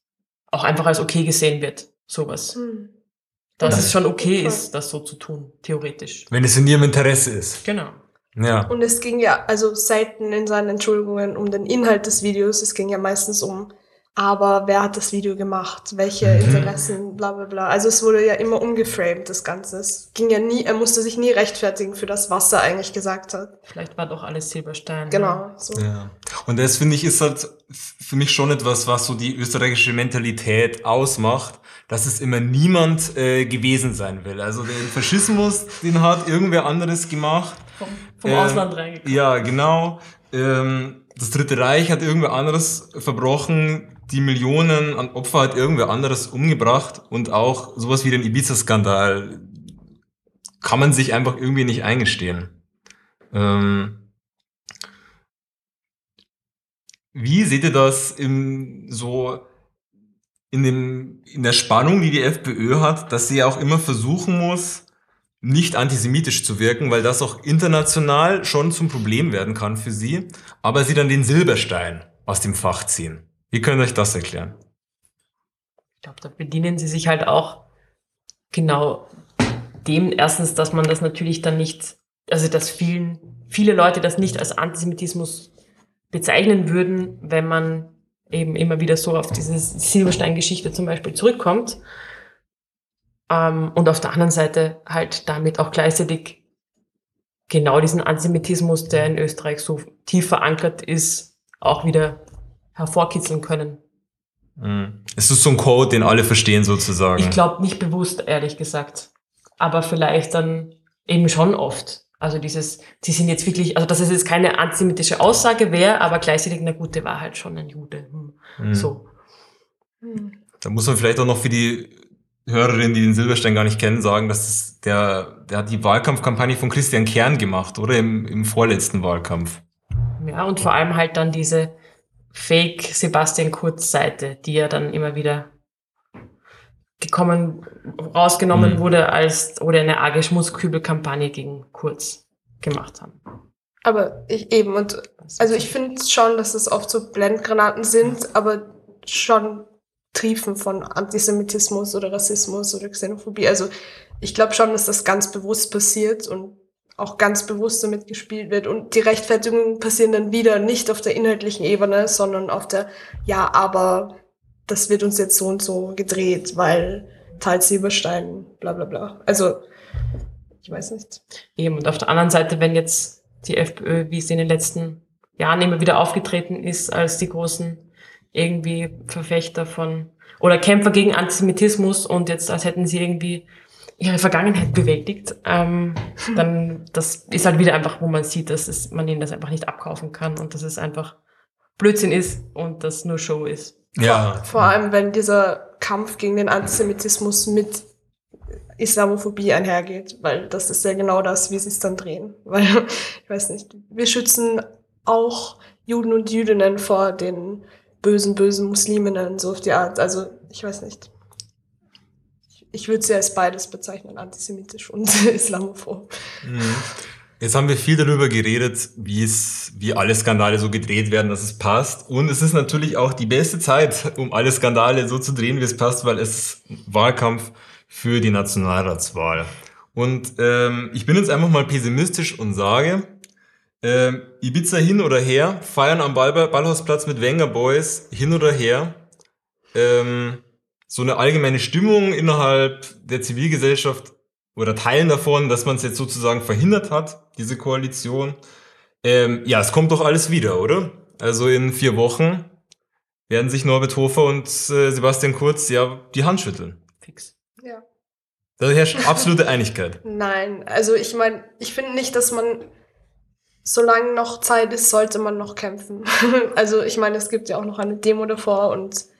Speaker 6: auch einfach als okay gesehen wird, sowas.
Speaker 4: Hm.
Speaker 6: Dass es schon okay
Speaker 4: Voll.
Speaker 6: ist, das so zu tun, theoretisch.
Speaker 5: Wenn es in ihrem Interesse ist.
Speaker 6: Genau.
Speaker 5: Ja.
Speaker 4: Und es ging ja also selten in seinen Entschuldigungen um den Inhalt des Videos, es ging ja meistens um, aber wer hat das Video gemacht, welche
Speaker 5: Mhm.
Speaker 4: Interessen, bla bla bla. Also es wurde ja immer umgeframed, das Ganze. Es ging ja nie, er musste sich nie rechtfertigen für das, was er eigentlich gesagt hat.
Speaker 6: Vielleicht war doch alles Silberstein.
Speaker 4: Genau, so.
Speaker 5: Ja. Und das finde ich ist halt für mich schon etwas, was so die österreichische Mentalität ausmacht, dass es immer niemand äh, gewesen sein will. Also den Faschismus, den hat irgendwer anderes gemacht.
Speaker 6: Vom, vom
Speaker 5: Ähm,
Speaker 6: Ausland reingekommen.
Speaker 5: Ja, genau. Ähm, das Dritte Reich hat irgendwer anderes verbrochen. Die Millionen an Opfer hat irgendwer anderes umgebracht. Und auch sowas wie den Ibiza-Skandal kann man sich einfach irgendwie nicht eingestehen. Ähm, wie seht ihr das im, so in, dem, in der Spannung, die die FPÖ hat, dass sie ja auch immer versuchen muss, nicht antisemitisch zu wirken, weil das auch international schon zum Problem werden kann für sie, aber sie dann den Silberstein aus dem Fach ziehen. Wie könnt ihr euch das erklären?
Speaker 6: Ich glaube, da bedienen sie sich halt auch genau dem erstens, dass man das natürlich dann nicht, also dass vielen, viele Leute das nicht als Antisemitismus bezeichnen würden, wenn man eben immer wieder so auf diese Silberstein-Geschichte zum Beispiel zurückkommt. Ähm, und auf der anderen Seite halt damit auch gleichzeitig genau diesen Antisemitismus, der in Österreich so tief verankert ist, auch wieder hervorkitzeln können.
Speaker 5: Mhm. Es ist so ein Code, den alle verstehen sozusagen.
Speaker 6: Ich glaube nicht bewusst, ehrlich gesagt. Aber vielleicht dann eben schon oft. Also dieses, sie sind jetzt wirklich, also dass es jetzt keine antisemitische Aussage wäre, aber gleichzeitig, na gut, der war halt schon ein Jude. Hm.
Speaker 5: Mhm.
Speaker 6: So.
Speaker 5: Da muss man vielleicht auch noch für die Hörerinnen, die den Silberstein gar nicht kennen, sagen, dass es der, der hat die Wahlkampfkampagne von Christian Kern gemacht, oder? Im, im vorletzten Wahlkampf.
Speaker 6: Ja, und vor allem halt dann diese Fake Sebastian Kurz Seite, die ja dann immer wieder gekommen, rausgenommen
Speaker 5: Mhm.
Speaker 6: wurde, als oder eine arge Schmutzkübelkampagne gegen Kurz gemacht haben.
Speaker 4: Aber ich eben, und also ich finde schon, dass es oft so Blendgranaten sind, aber schon Triefen von Antisemitismus oder Rassismus oder Xenophobie. Also ich glaube schon, dass das ganz bewusst passiert und auch ganz bewusst damit gespielt wird. Und die Rechtfertigungen passieren dann wieder nicht auf der inhaltlichen Ebene, sondern auf der, ja, aber das wird uns jetzt so und so gedreht, weil Teil Silberstein, bla bla bla. Also, ich weiß nicht.
Speaker 6: Eben, und auf der anderen Seite, wenn jetzt die FPÖ, wie sie in den letzten Jahren immer wieder aufgetreten ist, als die großen irgendwie Verfechter von oder Kämpfer gegen Antisemitismus und jetzt als hätten sie irgendwie ihre Vergangenheit bewältigt, ähm, dann das ist halt wieder einfach, wo man sieht, dass es, man ihnen das einfach nicht abkaufen kann und dass es einfach Blödsinn ist und das nur Show ist.
Speaker 5: Ja.
Speaker 4: Vor allem, wenn dieser Kampf gegen den Antisemitismus mit Islamophobie einhergeht, weil das ist ja genau das, wie sie es dann drehen. Weil, ich weiß nicht, wir schützen auch Juden und Jüdinnen vor den bösen, bösen Musliminnen, so auf die Art. Also, ich weiß nicht. Ich, würde sie als beides bezeichnen, antisemitisch und islamophob.
Speaker 5: Mhm. Jetzt haben wir viel darüber geredet, wie es, wie alle Skandale so gedreht werden, dass es passt. Und es ist natürlich auch die beste Zeit, um alle Skandale so zu drehen, wie es passt, weil es Wahlkampf für die Nationalratswahl. Und ähm, ich bin jetzt einfach mal pessimistisch und sage, ähm, Ibiza hin oder her, feiern am Ball Ballhausplatz mit Wenger Boys, hin oder her. Ähm, so eine allgemeine Stimmung innerhalb der Zivilgesellschaft oder Teilen davon, dass man es jetzt sozusagen verhindert hat, diese Koalition. Ähm, ja, es kommt doch alles wieder, oder? Also in vier Wochen werden sich Norbert Hofer und äh, Sebastian Kurz ja die Hand schütteln.
Speaker 6: Fix.
Speaker 4: Ja.
Speaker 5: Da herrscht absolute Einigkeit.
Speaker 4: Nein, also ich meine, ich finde nicht, dass man, solange noch Zeit ist, sollte man noch kämpfen. also ich meine, es gibt ja auch noch eine Demo davor und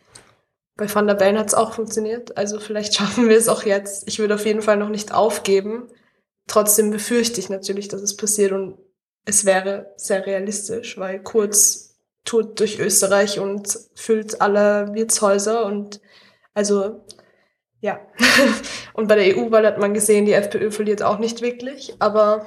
Speaker 4: bei Van der Bellen hat es auch funktioniert. Also vielleicht schaffen wir es auch jetzt. Ich würde auf jeden Fall noch nicht aufgeben. Trotzdem befürchte ich natürlich, dass es passiert und es wäre sehr realistisch, weil Kurz tourt durch Österreich und füllt alle Wirtshäuser und also ja. und bei der EU-Wahl hat man gesehen, die FPÖ verliert auch nicht wirklich, aber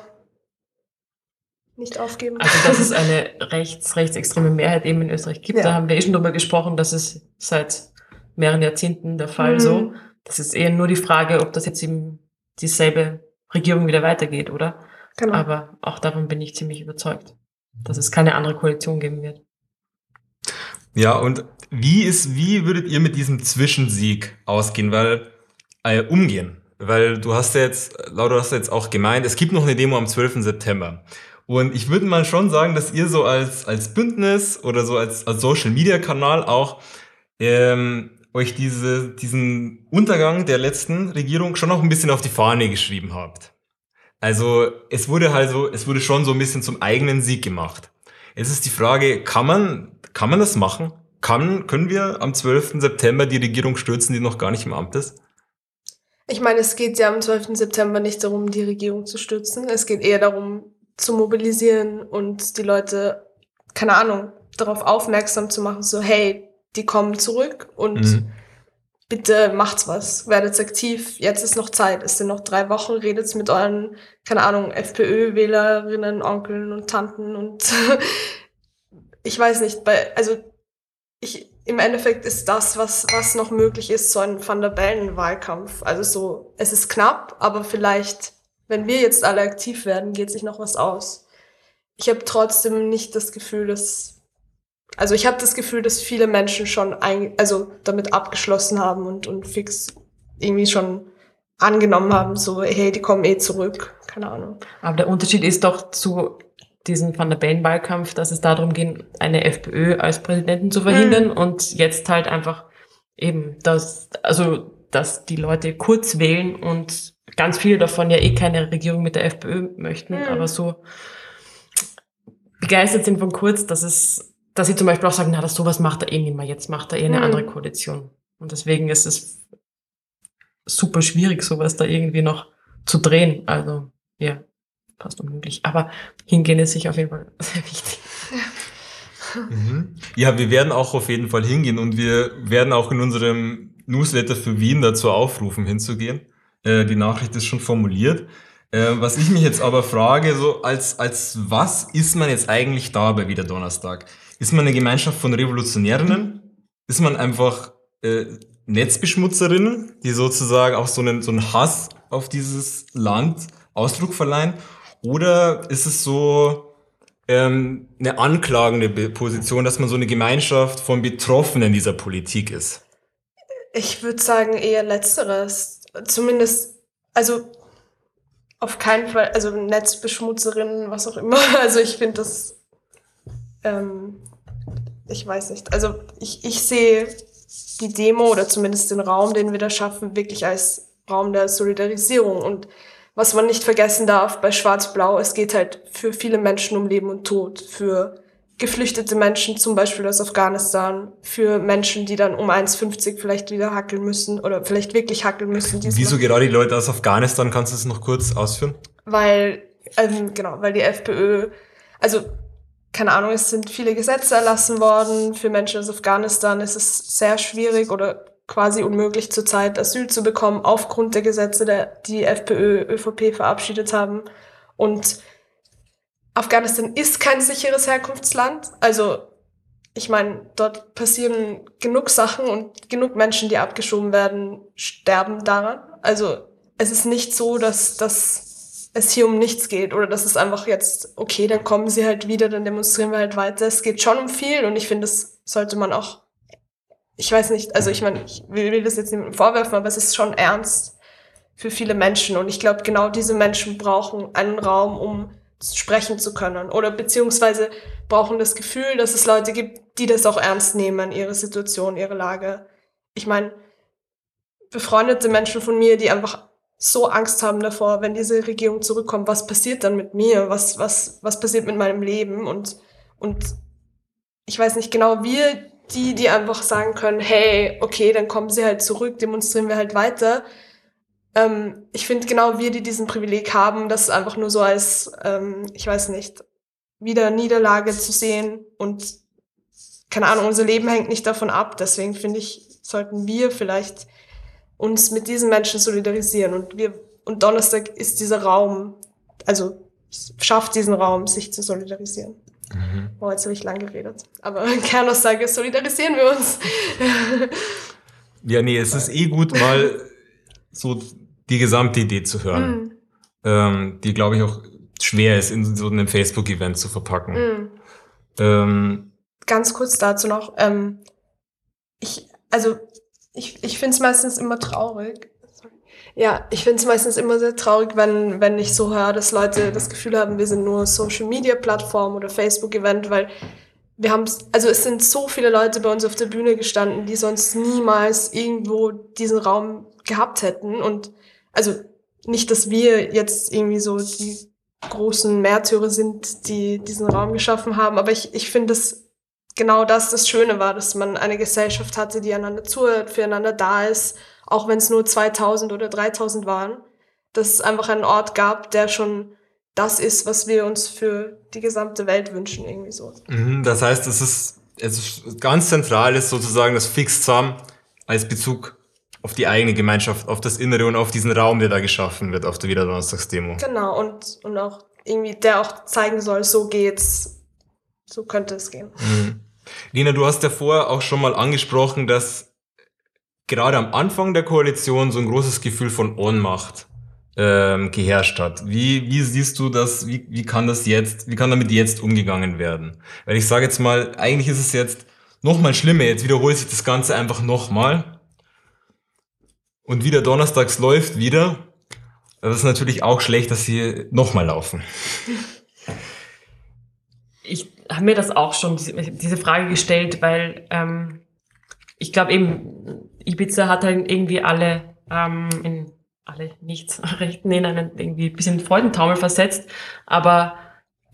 Speaker 4: nicht aufgeben.
Speaker 6: Also dass es eine rechts, rechtsextreme Mehrheit eben in Österreich gibt,
Speaker 4: Ja.
Speaker 6: da haben wir eh schon drüber gesprochen, das ist seit mehreren Jahrzehnten der Fall
Speaker 4: Mhm.
Speaker 6: so. Das ist eher nur die Frage, ob das jetzt eben dieselbe Regierung wieder weitergeht, oder?
Speaker 4: genau.
Speaker 6: Aber auch davon bin ich ziemlich überzeugt, dass es keine andere Koalition geben wird.
Speaker 5: Ja, und wie ist, wie würdet ihr mit diesem Zwischensieg ausgehen, weil, äh, umgehen? Weil du hast ja jetzt, Laura, du hast ja jetzt auch gemeint, es gibt noch eine Demo am 12. September. Und ich würde mal schon sagen, dass ihr so als, als Bündnis oder so als, als Social Media Kanal auch ähm, euch diese, diesen Untergang der letzten Regierung schon noch ein bisschen auf die Fahne geschrieben habt. Also es wurde halt so, es wurde schon so ein bisschen zum eigenen Sieg gemacht. Jetzt ist die Frage, kann man, kann man das machen? Kann, können wir am 12. September die Regierung stürzen, die noch gar nicht im Amt ist?
Speaker 4: Ich meine, es geht ja am 12. September nicht darum, die Regierung zu stürzen. Es geht eher darum, zu mobilisieren und die Leute, keine Ahnung, darauf aufmerksam zu machen, so, hey, die kommen zurück und
Speaker 5: Mhm.
Speaker 4: bitte macht's was, werdet aktiv, jetzt ist noch Zeit, es sind noch drei Wochen, redet's mit euren, keine Ahnung, FPÖ-Wählerinnen, Onkeln und Tanten und ich weiß nicht, bei, also ich, im Endeffekt ist das, was, was noch möglich ist, so ein Van der Bellen-Wahlkampf. Also so, es ist knapp, aber vielleicht, wenn wir jetzt alle aktiv werden, geht sich noch was aus. Ich habe trotzdem nicht das Gefühl, dass, also ich habe das Gefühl, dass viele Menschen schon ein, also damit abgeschlossen haben und, und fix irgendwie schon angenommen haben, so, hey, die kommen eh zurück. Keine Ahnung.
Speaker 6: Aber der Unterschied ist doch zu diesem Van der Bellen-Wahlkampf, dass es darum ging, eine FPÖ als Präsidenten zu verhindern und jetzt halt einfach eben, dass, also, dass die Leute kurz wählen und ganz viele davon ja eh keine Regierung mit der FPÖ möchten,
Speaker 4: Mhm.
Speaker 6: aber so begeistert sind von Kurz, dass es, dass sie zum Beispiel auch sagen, na, das sowas macht er eh nicht mehr, jetzt macht er eh eine
Speaker 4: Mhm.
Speaker 6: andere Koalition. Und deswegen ist es super schwierig, sowas da irgendwie noch zu drehen. Also, ja, fast unmöglich. Aber hingehen ist sicher auf jeden Fall sehr wichtig.
Speaker 5: Mhm. Ja, wir werden auch auf jeden Fall hingehen und wir werden auch in unserem Newsletter für Wien dazu aufrufen, hinzugehen. Äh, die Nachricht ist schon formuliert. Äh, was ich mich jetzt aber frage, so als, als was ist man jetzt eigentlich da bei Wieder Donnerstag? Ist man eine Gemeinschaft von Revolutionärinnen? Ist man einfach äh, Netzbeschmutzerinnen, die sozusagen auch so einen, so einen Hass auf dieses Land Ausdruck verleihen? Oder ist es so, ähm, eine anklagende Position, dass man so eine Gemeinschaft von Betroffenen dieser Politik ist.
Speaker 4: Ich würde sagen eher letzteres. Zumindest, also auf keinen Fall, also Netzbeschmutzerinnen, was auch immer. Also ich finde das, ähm, ich weiß nicht. Also ich, ich sehe die Demo oder zumindest den Raum, den wir da schaffen, wirklich als Raum der Solidarisierung. Und was man nicht vergessen darf bei Schwarz-Blau, es geht halt für viele Menschen um Leben und Tod, für geflüchtete Menschen, zum Beispiel aus Afghanistan, für Menschen, die dann um 1,50 vielleicht wieder hackeln müssen oder vielleicht wirklich hackeln müssen. diesmal.
Speaker 5: Wieso gerade die Leute aus Afghanistan? Kannst du das noch kurz ausführen?
Speaker 4: Weil, ähm, genau, weil die FPÖ, also keine Ahnung, es sind viele Gesetze erlassen worden. Für Menschen aus Afghanistan ist es sehr schwierig oder quasi unmöglich zurzeit Asyl zu bekommen aufgrund der Gesetze, der, die FPÖ, ÖVP verabschiedet haben. Und Afghanistan ist kein sicheres Herkunftsland. Also ich meine, dort passieren genug Sachen und genug Menschen, die abgeschoben werden, sterben daran. Also es ist nicht so, dass, dass es hier um nichts geht oder dass es einfach jetzt, okay, dann kommen sie halt wieder, dann demonstrieren wir halt weiter. Es geht schon um viel und ich finde, das sollte man auch, ich weiß nicht, also ich meine, ich will, will das jetzt niemandem vorwerfen, aber es ist schon ernst für viele Menschen und ich glaube, genau diese Menschen brauchen einen Raum, um sprechen zu können oder beziehungsweise brauchen das Gefühl, dass es Leute gibt, die das auch ernst nehmen, ihre Situation, ihre Lage. Ich meine, befreundete Menschen von mir, die einfach so Angst haben davor, wenn diese Regierung zurückkommt, was passiert dann mit mir? Was, was, was passiert mit meinem Leben? Und, und ich weiß nicht genau, wir, die, die einfach sagen können, hey, okay, dann kommen sie halt zurück, demonstrieren wir halt weiter. Ähm, ich finde genau wir, die diesen Privileg haben, das einfach nur so als, ähm, ich weiß nicht, wieder Niederlage zu sehen und keine Ahnung, unser Leben hängt nicht davon ab. Deswegen finde ich, sollten wir vielleicht uns mit diesen Menschen solidarisieren. Und wir, und Donnerstag ist dieser Raum, also schafft diesen Raum, sich zu solidarisieren. Mhm. Oh, jetzt habe ich lang geredet. Aber Kernaussage, solidarisieren wir uns.
Speaker 5: ja, nee, es ist eh gut, mal so die gesamte Idee zu hören. Mhm. Ähm, die, glaube ich, auch schwer ist, in so einem Facebook-Event zu verpacken. Mhm.
Speaker 4: Ähm, Ganz kurz dazu noch. Ähm, ich, also ich, ich finde es meistens immer traurig. Ja, ich finde es meistens immer sehr traurig, wenn, wenn ich so höre, dass Leute das Gefühl haben, wir sind nur Social Media Plattform oder Facebook Event, weil wir haben, also es sind so viele Leute bei uns auf der Bühne gestanden, die sonst niemals irgendwo diesen Raum gehabt hätten. Und also nicht, dass wir jetzt irgendwie so die großen Märtyrer sind, die diesen Raum geschaffen haben, aber ich, ich finde es genau das das Schöne war, dass man eine Gesellschaft hatte, die einander zuhört, füreinander da ist, auch wenn es nur 2000 oder 3000 waren, dass es einfach einen Ort gab, der schon das ist, was wir uns für die gesamte Welt wünschen, irgendwie so.
Speaker 5: Mhm, das heißt, es ist, es ist ganz zentral ist sozusagen das Fix zusammen als Bezug auf die eigene Gemeinschaft, auf das Innere und auf diesen Raum, der da geschaffen wird auf der Wiederdonnerstagsdemo.
Speaker 4: Genau, und, und auch irgendwie, der auch zeigen soll, so geht's, so könnte es gehen. Mhm.
Speaker 5: Lena, du hast ja vorher auch schon mal angesprochen, dass gerade am Anfang der Koalition so ein großes Gefühl von Ohnmacht ähm, geherrscht hat. Wie, wie siehst du das? Wie, wie kann das jetzt, wie kann damit jetzt umgegangen werden? Weil ich sage jetzt mal, eigentlich ist es jetzt noch mal schlimmer. Jetzt wiederholt sich das Ganze einfach nochmal. Und wieder donnerstags läuft wieder. Das ist natürlich auch schlecht, dass sie nochmal laufen.
Speaker 6: Habe mir das auch schon, diese Frage gestellt, weil ähm, ich glaube eben, Ibiza hat halt irgendwie alle ähm, in alle nichts Rechten in einen irgendwie ein bisschen Freudentaumel versetzt. Aber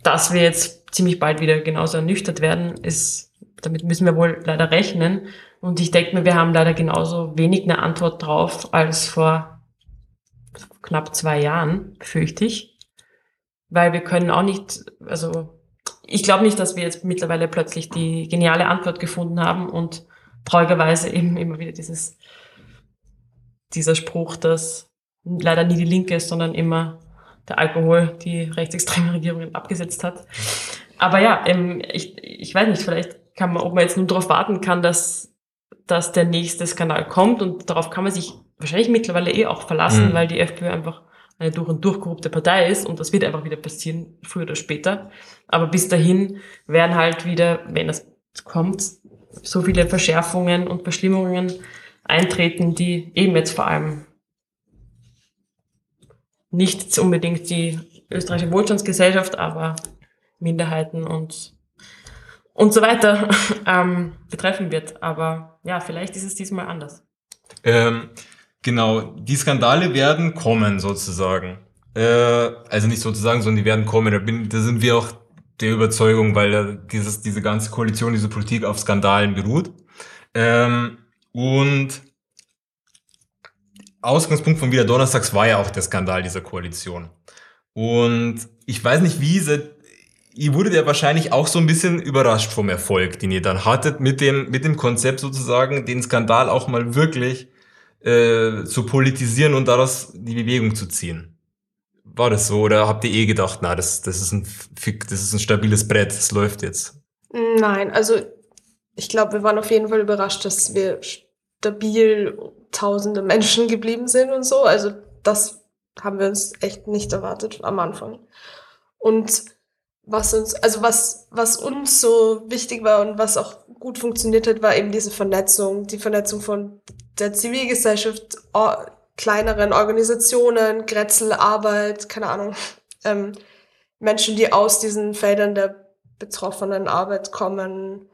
Speaker 6: dass wir jetzt ziemlich bald wieder genauso ernüchtert werden, ist, damit müssen wir wohl leider rechnen. Und ich denke mir, wir haben leider genauso wenig eine Antwort drauf als vor knapp zwei Jahren, fürchte ich. Weil wir können auch nicht, also ich glaube nicht, dass wir jetzt mittlerweile plötzlich die geniale Antwort gefunden haben und traurigerweise eben immer wieder dieses, dieser Spruch, dass leider nie die Linke ist, sondern immer der Alkohol die rechtsextreme Regierungen abgesetzt hat. Aber ja, ähm, ich, ich weiß nicht, vielleicht kann man, ob man jetzt nur darauf warten kann, dass, dass der nächste Skandal kommt und darauf kann man sich wahrscheinlich mittlerweile eh auch verlassen, mhm. weil die FPÖ einfach eine durch und durch korrupte Partei ist und das wird einfach wieder passieren, früher oder später. Aber bis dahin werden halt wieder, wenn es kommt, so viele Verschärfungen und Verschlimmungen eintreten, die eben jetzt vor allem nicht unbedingt die österreichische Wohlstandsgesellschaft, aber Minderheiten und und so weiter ähm, betreffen wird. Aber ja, vielleicht ist es diesmal anders.
Speaker 5: Ähm, Genau, die Skandale werden kommen sozusagen. Äh, also nicht sozusagen, sondern die werden kommen. Da, bin, da sind wir auch der Überzeugung, weil da dieses, diese ganze Koalition, diese Politik auf Skandalen beruht. Ähm, und Ausgangspunkt von wieder Donnerstags war ja auch der Skandal dieser Koalition. Und ich weiß nicht, wie sie, ihr wurdet ja wahrscheinlich auch so ein bisschen überrascht vom Erfolg, den ihr dann hattet mit dem, mit dem Konzept sozusagen, den Skandal auch mal wirklich äh, zu politisieren und daraus die Bewegung zu ziehen. War das so oder habt ihr eh gedacht, na, das, das, ist, ein, das ist ein stabiles Brett, das läuft jetzt?
Speaker 4: Nein, also ich glaube, wir waren auf jeden Fall überrascht, dass wir stabil tausende Menschen geblieben sind und so. Also das haben wir uns echt nicht erwartet am Anfang. Und was uns, also was, was uns so wichtig war und was auch gut funktioniert hat, war eben diese Vernetzung, die Vernetzung von der Zivilgesellschaft, or, kleineren Organisationen, Grätzl, Arbeit, keine Ahnung, ähm, Menschen, die aus diesen Feldern der betroffenen Arbeit kommen,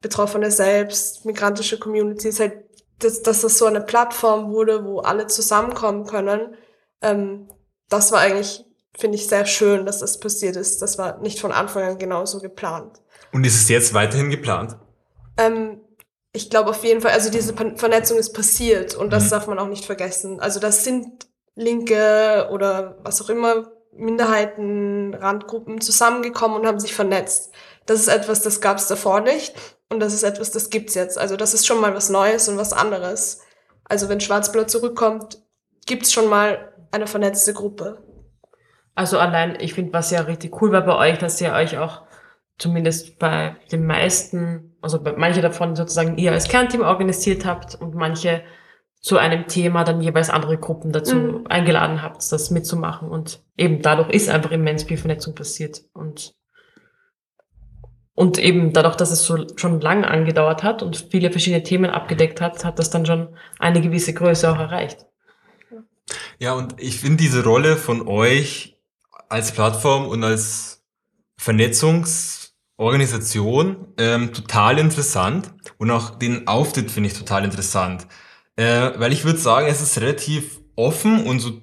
Speaker 4: Betroffene selbst, migrantische Communities, halt, dass, dass das so eine Plattform wurde, wo alle zusammenkommen können. Ähm, das war eigentlich, finde ich, sehr schön, dass das passiert ist. Das war nicht von Anfang an genauso geplant.
Speaker 5: Und ist es jetzt weiterhin geplant?
Speaker 4: Ähm, ich glaube auf jeden Fall, also diese Vernetzung ist passiert und das
Speaker 5: Mhm.
Speaker 4: darf man auch nicht vergessen. Also das sind Linke oder was auch immer, Minderheiten, Randgruppen zusammengekommen und haben sich vernetzt. Das ist etwas, das gab es davor nicht und das ist etwas, das gibt's jetzt. Also das ist schon mal was Neues und was anderes. Also wenn Schwarzblau zurückkommt, gibt's schon mal eine vernetzte Gruppe.
Speaker 6: Also allein, ich finde, was ja richtig cool war bei euch, dass ihr euch auch zumindest bei den meisten, also manche davon sozusagen ihr als Kernteam organisiert habt und manche zu einem Thema dann jeweils andere Gruppen dazu
Speaker 4: Mhm.
Speaker 6: eingeladen habt, das mitzumachen. Und eben dadurch ist einfach immens viel Vernetzung passiert. Und, und eben dadurch, dass es so schon lang angedauert hat und viele verschiedene Themen abgedeckt hat, hat das dann schon eine gewisse Größe auch erreicht.
Speaker 5: Ja, und ich finde diese Rolle von euch als Plattform und als Vernetzungsorganisation ähm, total interessant. Und auch den Auftritt finde ich total interessant. Äh, weil ich würde sagen, es ist relativ offen und so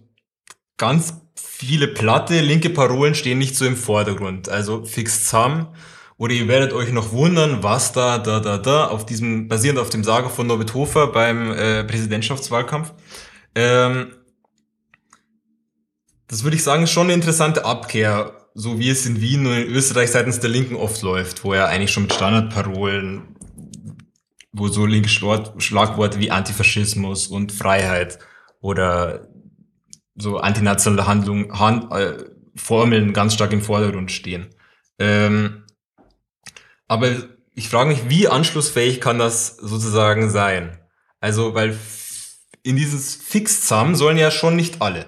Speaker 5: ganz viele platte linke Parolen stehen nicht so im Vordergrund. Also fix zusammen. Oder ihr werdet euch noch wundern, was da, da, da, da, auf diesem, basierend auf dem Sagen von Norbert Hofer beim äh, Präsidentschaftswahlkampf. Ähm, das würde ich sagen, ist schon eine interessante Abkehr, so wie es in Wien und in Österreich seitens der Linken oft läuft, wo ja eigentlich schon mit Standardparolen, wo so linke Schlag- Schlagworte wie Antifaschismus und Freiheit oder so antinationale Handlungen, Hand, äh, Formeln ganz stark im Vordergrund stehen. Ähm, aber ich frage mich, wie anschlussfähig kann das sozusagen sein? Also, weil in dieses Fix zusammen sollen ja schon nicht alle.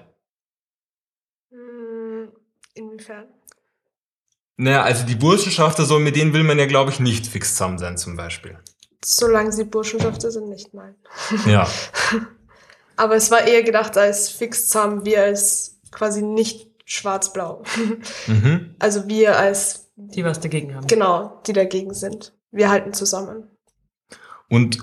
Speaker 4: Hm, Inwiefern?
Speaker 5: Naja, also die Burschenschafter sollen, mit denen will man ja, glaube ich, nicht fix zusammen sein, zum Beispiel.
Speaker 4: Solange sie Burschenschafter sind, nicht nein.
Speaker 5: Ja.
Speaker 4: Aber es war eher gedacht als fix zusammen, wir als quasi nicht schwarz-blau.
Speaker 5: Mhm.
Speaker 4: Also wir als,
Speaker 6: Die was dagegen haben.
Speaker 4: genau, die dagegen sind. Wir halten zusammen.
Speaker 5: Und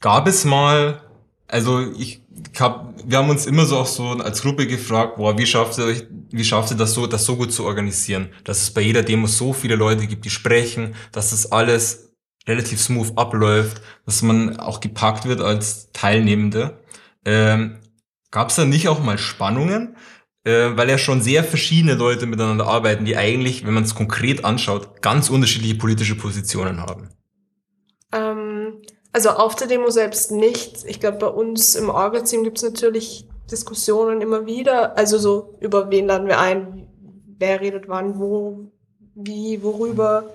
Speaker 5: gab es mal, also ich hab, wir haben uns immer so auch so als Gruppe gefragt, boah, wie schafft ihr euch, wie schafft ihr das so, das so gut zu organisieren, dass es bei jeder Demo so viele Leute gibt, die sprechen, dass das alles relativ smooth abläuft, dass man auch gepackt wird als Teilnehmende. Ähm, Gab es da nicht auch mal Spannungen? Äh, weil ja schon sehr verschiedene Leute miteinander arbeiten, die eigentlich, wenn man es konkret anschaut, ganz unterschiedliche politische Positionen haben.
Speaker 4: Ähm, also auf der Demo selbst nicht. Ich glaube, bei uns im Orga-Team gibt es natürlich Diskussionen immer wieder. Also so, über wen laden wir ein, wer redet wann, wo, wie, worüber.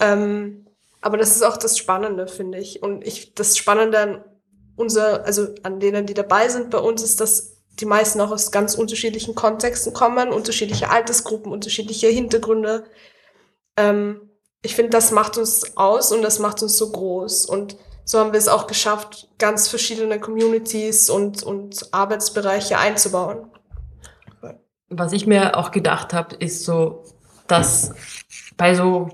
Speaker 4: Ähm, aber das ist auch das Spannende, finde ich. Und ich, das Spannende an unser, also an denen, die dabei sind bei uns, ist, dass die meisten auch aus ganz unterschiedlichen Kontexten kommen, unterschiedliche Altersgruppen, unterschiedliche Hintergründe. Ähm, ich finde, das macht uns aus und das macht uns so groß. Und so haben wir es auch geschafft, ganz verschiedene Communities und, und Arbeitsbereiche einzubauen.
Speaker 6: Was ich mir auch gedacht habe, ist so, dass bei so,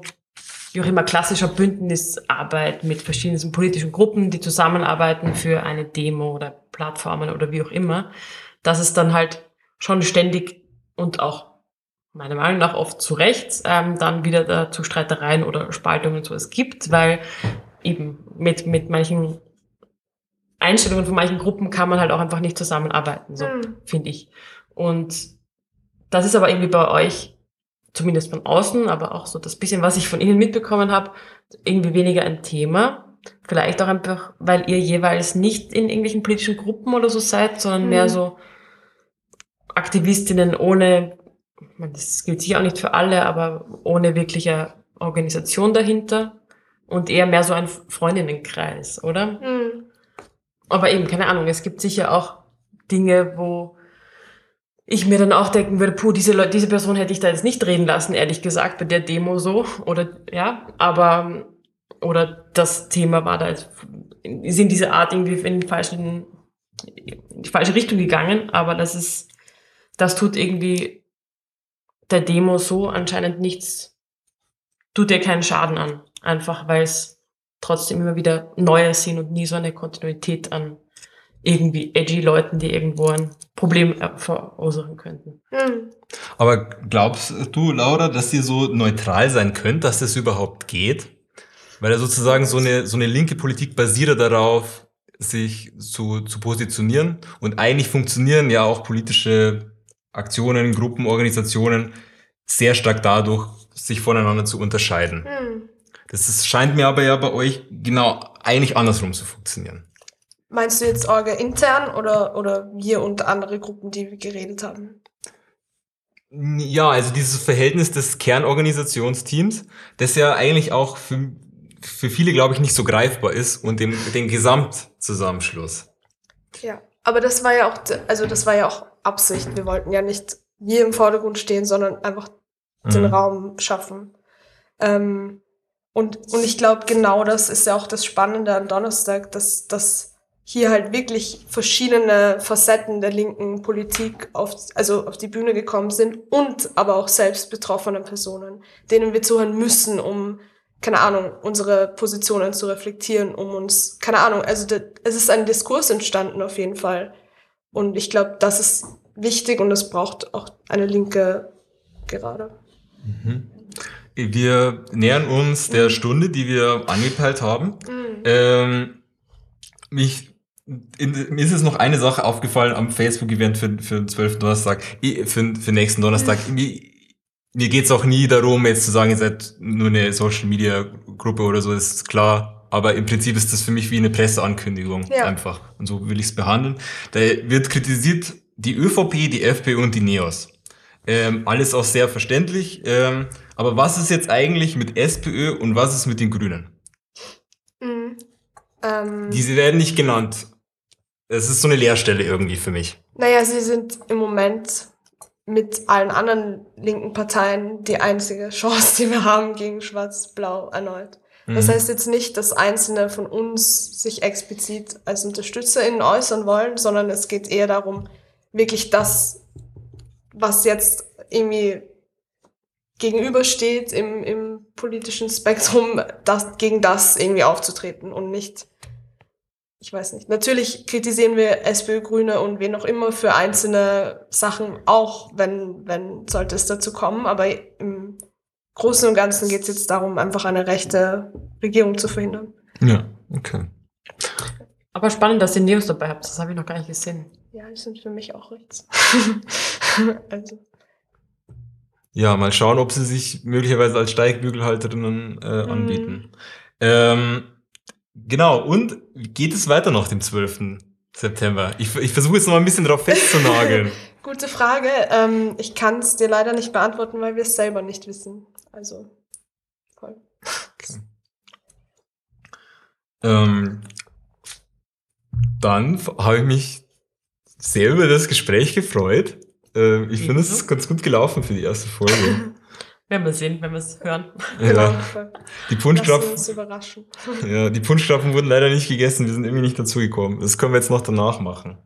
Speaker 6: wie auch immer, klassischer Bündnisarbeit mit verschiedenen politischen Gruppen, die zusammenarbeiten für eine Demo oder Plattformen oder wie auch immer, dass es dann halt schon ständig und auch meiner Meinung nach oft zu Recht ähm, dann wieder dazu Streitereien oder Spaltungen und sowas gibt, weil eben mit, mit manchen Einstellungen von manchen Gruppen kann man halt auch einfach nicht zusammenarbeiten, so
Speaker 4: Hm.
Speaker 6: finde ich. Und das ist aber irgendwie bei euch, zumindest von außen, aber auch so das bisschen, was ich von Ihnen mitbekommen habe, irgendwie weniger ein Thema. Vielleicht auch einfach, weil ihr jeweils nicht in irgendwelchen politischen Gruppen oder so seid, sondern
Speaker 4: Mhm.
Speaker 6: mehr so Aktivistinnen ohne, das gilt sicher auch nicht für alle, aber ohne wirkliche Organisation dahinter und eher mehr so ein Freundinnenkreis, oder?
Speaker 4: Hm.
Speaker 6: Aber eben, keine Ahnung, es gibt sicher auch Dinge, wo ich mir dann auch denken würde, puh, diese Leute, diese Person hätte ich da jetzt nicht reden lassen, ehrlich gesagt, bei der Demo so. Oder ja, aber oder das Thema war da jetzt, in diese Art irgendwie in die, falschen, in die falsche Richtung gegangen, aber das ist, das tut irgendwie der Demo so anscheinend nichts, tut dir keinen Schaden an. Einfach weil es trotzdem immer wieder neue sind und nie so eine Kontinuität an irgendwie edgy Leuten, die irgendwo ein Problem äh, verursachen könnten.
Speaker 4: Hm.
Speaker 5: Aber glaubst du, Laura, dass ihr so neutral sein könnt, dass das überhaupt geht? Weil ja sozusagen so eine, so eine linke Politik basiert darauf, sich zu, zu positionieren. Und eigentlich funktionieren ja auch politische Aktionen, Gruppen, Organisationen sehr stark dadurch, sich voneinander zu unterscheiden.
Speaker 4: Hm.
Speaker 5: Das ist, scheint mir aber ja bei euch genau eigentlich andersrum zu funktionieren.
Speaker 4: Meinst du jetzt Orga intern oder, oder wir und andere Gruppen, die wir geredet haben?
Speaker 5: Ja, also dieses Verhältnis des Kernorganisationsteams, das ja eigentlich auch für, für viele, glaube ich, nicht so greifbar ist und dem, den Gesamtzusammenschluss.
Speaker 4: Ja, aber das war ja auch, also das war ja auch Absicht. Wir wollten ja nicht wir im Vordergrund stehen, sondern einfach den
Speaker 5: Mhm.
Speaker 4: Raum schaffen. Ähm, und, und ich glaube, genau das ist ja auch das Spannende an Donnerstag, dass, dass hier halt wirklich verschiedene Facetten der linken Politik auf, also auf die Bühne gekommen sind und aber auch selbst betroffene Personen, denen wir zuhören müssen, um, keine Ahnung, unsere Positionen zu reflektieren, um uns, keine Ahnung, also da, es ist ein Diskurs entstanden auf jeden Fall. Und ich glaube, das ist wichtig und es braucht auch eine Linke gerade.
Speaker 5: Wir nähern uns der Stunde, die wir angepeilt haben. Ähm, mich, in, mir ist jetzt noch eine Sache aufgefallen am Facebook-Event für, für den 12. Donnerstag, für, für nächsten Donnerstag. Mir, mir geht's auch nie darum, jetzt zu sagen, ihr seid nur eine Social-Media-Gruppe oder so, ist klar. Aber im Prinzip ist das für mich wie eine Presseankündigung
Speaker 4: Ja.
Speaker 5: einfach. Und so will ich es behandeln. Da wird kritisiert die ÖVP, die FPÖ und die NEOS. Ähm, alles auch sehr verständlich. Ähm, aber was ist jetzt eigentlich mit SPÖ und was ist mit den Grünen?
Speaker 4: Mhm. Ähm,
Speaker 5: Diese werden nicht genannt. Es ist so eine Leerstelle irgendwie für mich.
Speaker 4: naja, sie sind im Moment mit allen anderen linken Parteien die einzige Chance, die wir haben gegen Schwarz-Blau erneut. Das
Speaker 5: Mhm.
Speaker 4: heißt jetzt nicht, dass Einzelne von uns sich explizit als UnterstützerInnen äußern wollen, sondern es geht eher darum, wirklich das, was jetzt irgendwie gegenübersteht im, im politischen Spektrum, das, gegen das irgendwie aufzutreten und nicht, ich weiß nicht. Natürlich kritisieren wir SPÖ, Grüne und wen auch immer für einzelne Sachen auch, wenn, wenn sollte es dazu kommen, aber im Großen und Ganzen geht es jetzt darum, einfach eine rechte Regierung zu verhindern.
Speaker 5: Ja, okay.
Speaker 6: Aber spannend, dass ihr Neos dabei habt. Das habe ich noch gar nicht gesehen.
Speaker 4: Ja, die sind für mich auch rechts. also,
Speaker 5: Ja, mal schauen, ob sie sich möglicherweise als Steigbügelhalterinnen äh, anbieten. Ähm, genau, und geht es weiter nach dem 12. September? Ich, ich versuche jetzt noch mal ein bisschen drauf festzunageln.
Speaker 4: gute Frage. Ähm, ich kann es dir leider nicht beantworten, weil wir es selber nicht wissen. Also, voll.
Speaker 5: ähm, dann habe ich mich sehr über das Gespräch gefreut. Ähm, ich finde, es ist ganz gut gelaufen für die erste Folge.
Speaker 6: Werden wir sehen, wenn wir es hören.
Speaker 5: Ja, die Punschkrapfen, ja, die Punschkrapfen wurden leider nicht gegessen. Wir sind irgendwie nicht dazugekommen. Das können wir jetzt noch danach machen.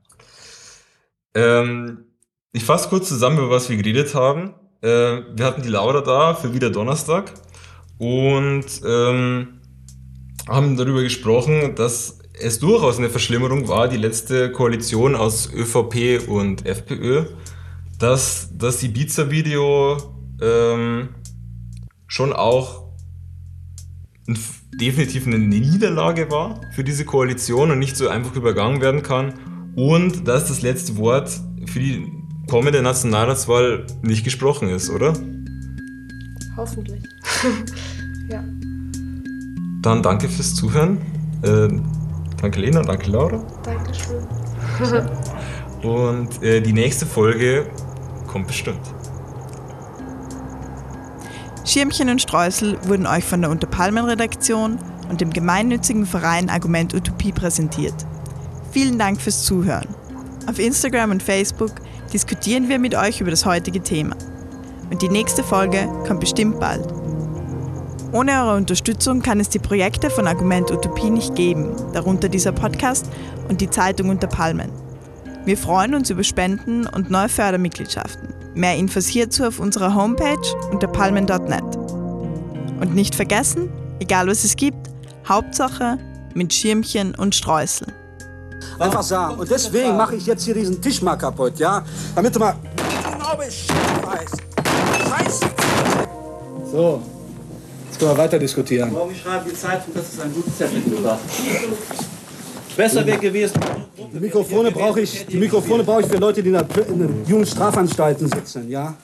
Speaker 5: Ähm, ich fasse kurz zusammen, über was wir geredet haben. Äh, wir hatten die Laura da für wieder Donnerstag und ähm, haben darüber gesprochen, dass es durchaus eine Verschlimmerung war, die letzte Koalition aus ÖVP und FPÖ, dass das Ibiza-Video ähm, schon auch ein, definitiv eine Niederlage war für diese Koalition und nicht so einfach übergangen werden kann und dass das letzte Wort für die kommende Nationalratswahl nicht gesprochen ist, oder?
Speaker 4: Hoffentlich. ja.
Speaker 5: Dann danke fürs Zuhören. Äh, danke Lena, danke Laura.
Speaker 4: Dankeschön.
Speaker 5: Und äh, die nächste Folge kommt bestimmt.
Speaker 2: Schirmchen und Streusel wurden euch von der Unterpalmen-Redaktion und dem gemeinnützigen Verein Argument Utopie präsentiert. Vielen Dank fürs Zuhören. Auf Instagram und Facebook diskutieren wir mit euch über das heutige Thema. Und die nächste Folge kommt bestimmt bald. Ohne eure Unterstützung kann es die Projekte von Argument Utopie nicht geben, darunter dieser Podcast und die Zeitung Unter Palmen. Wir freuen uns über Spenden und neue Fördermitgliedschaften. Mehr Infos hierzu auf unserer Homepage unter palmen.net. Und nicht vergessen, egal was es gibt, Hauptsache mit Schirmchen und Streusel.
Speaker 8: Einfach sagen. Und deswegen mache ich jetzt hier diesen Tisch mal kaputt, ja? Damit du mal genau. Scheiße! So, können wir weiter diskutieren.
Speaker 7: Morgen schreiben die Zeitung, dass es ein gutes Zettel war. Besser wäre gewesen.
Speaker 8: Die Mikrofone brauche ich, die Mikrofone brauche ich für Leute, die in, der, in den Jugendstrafanstalten sitzen, ja?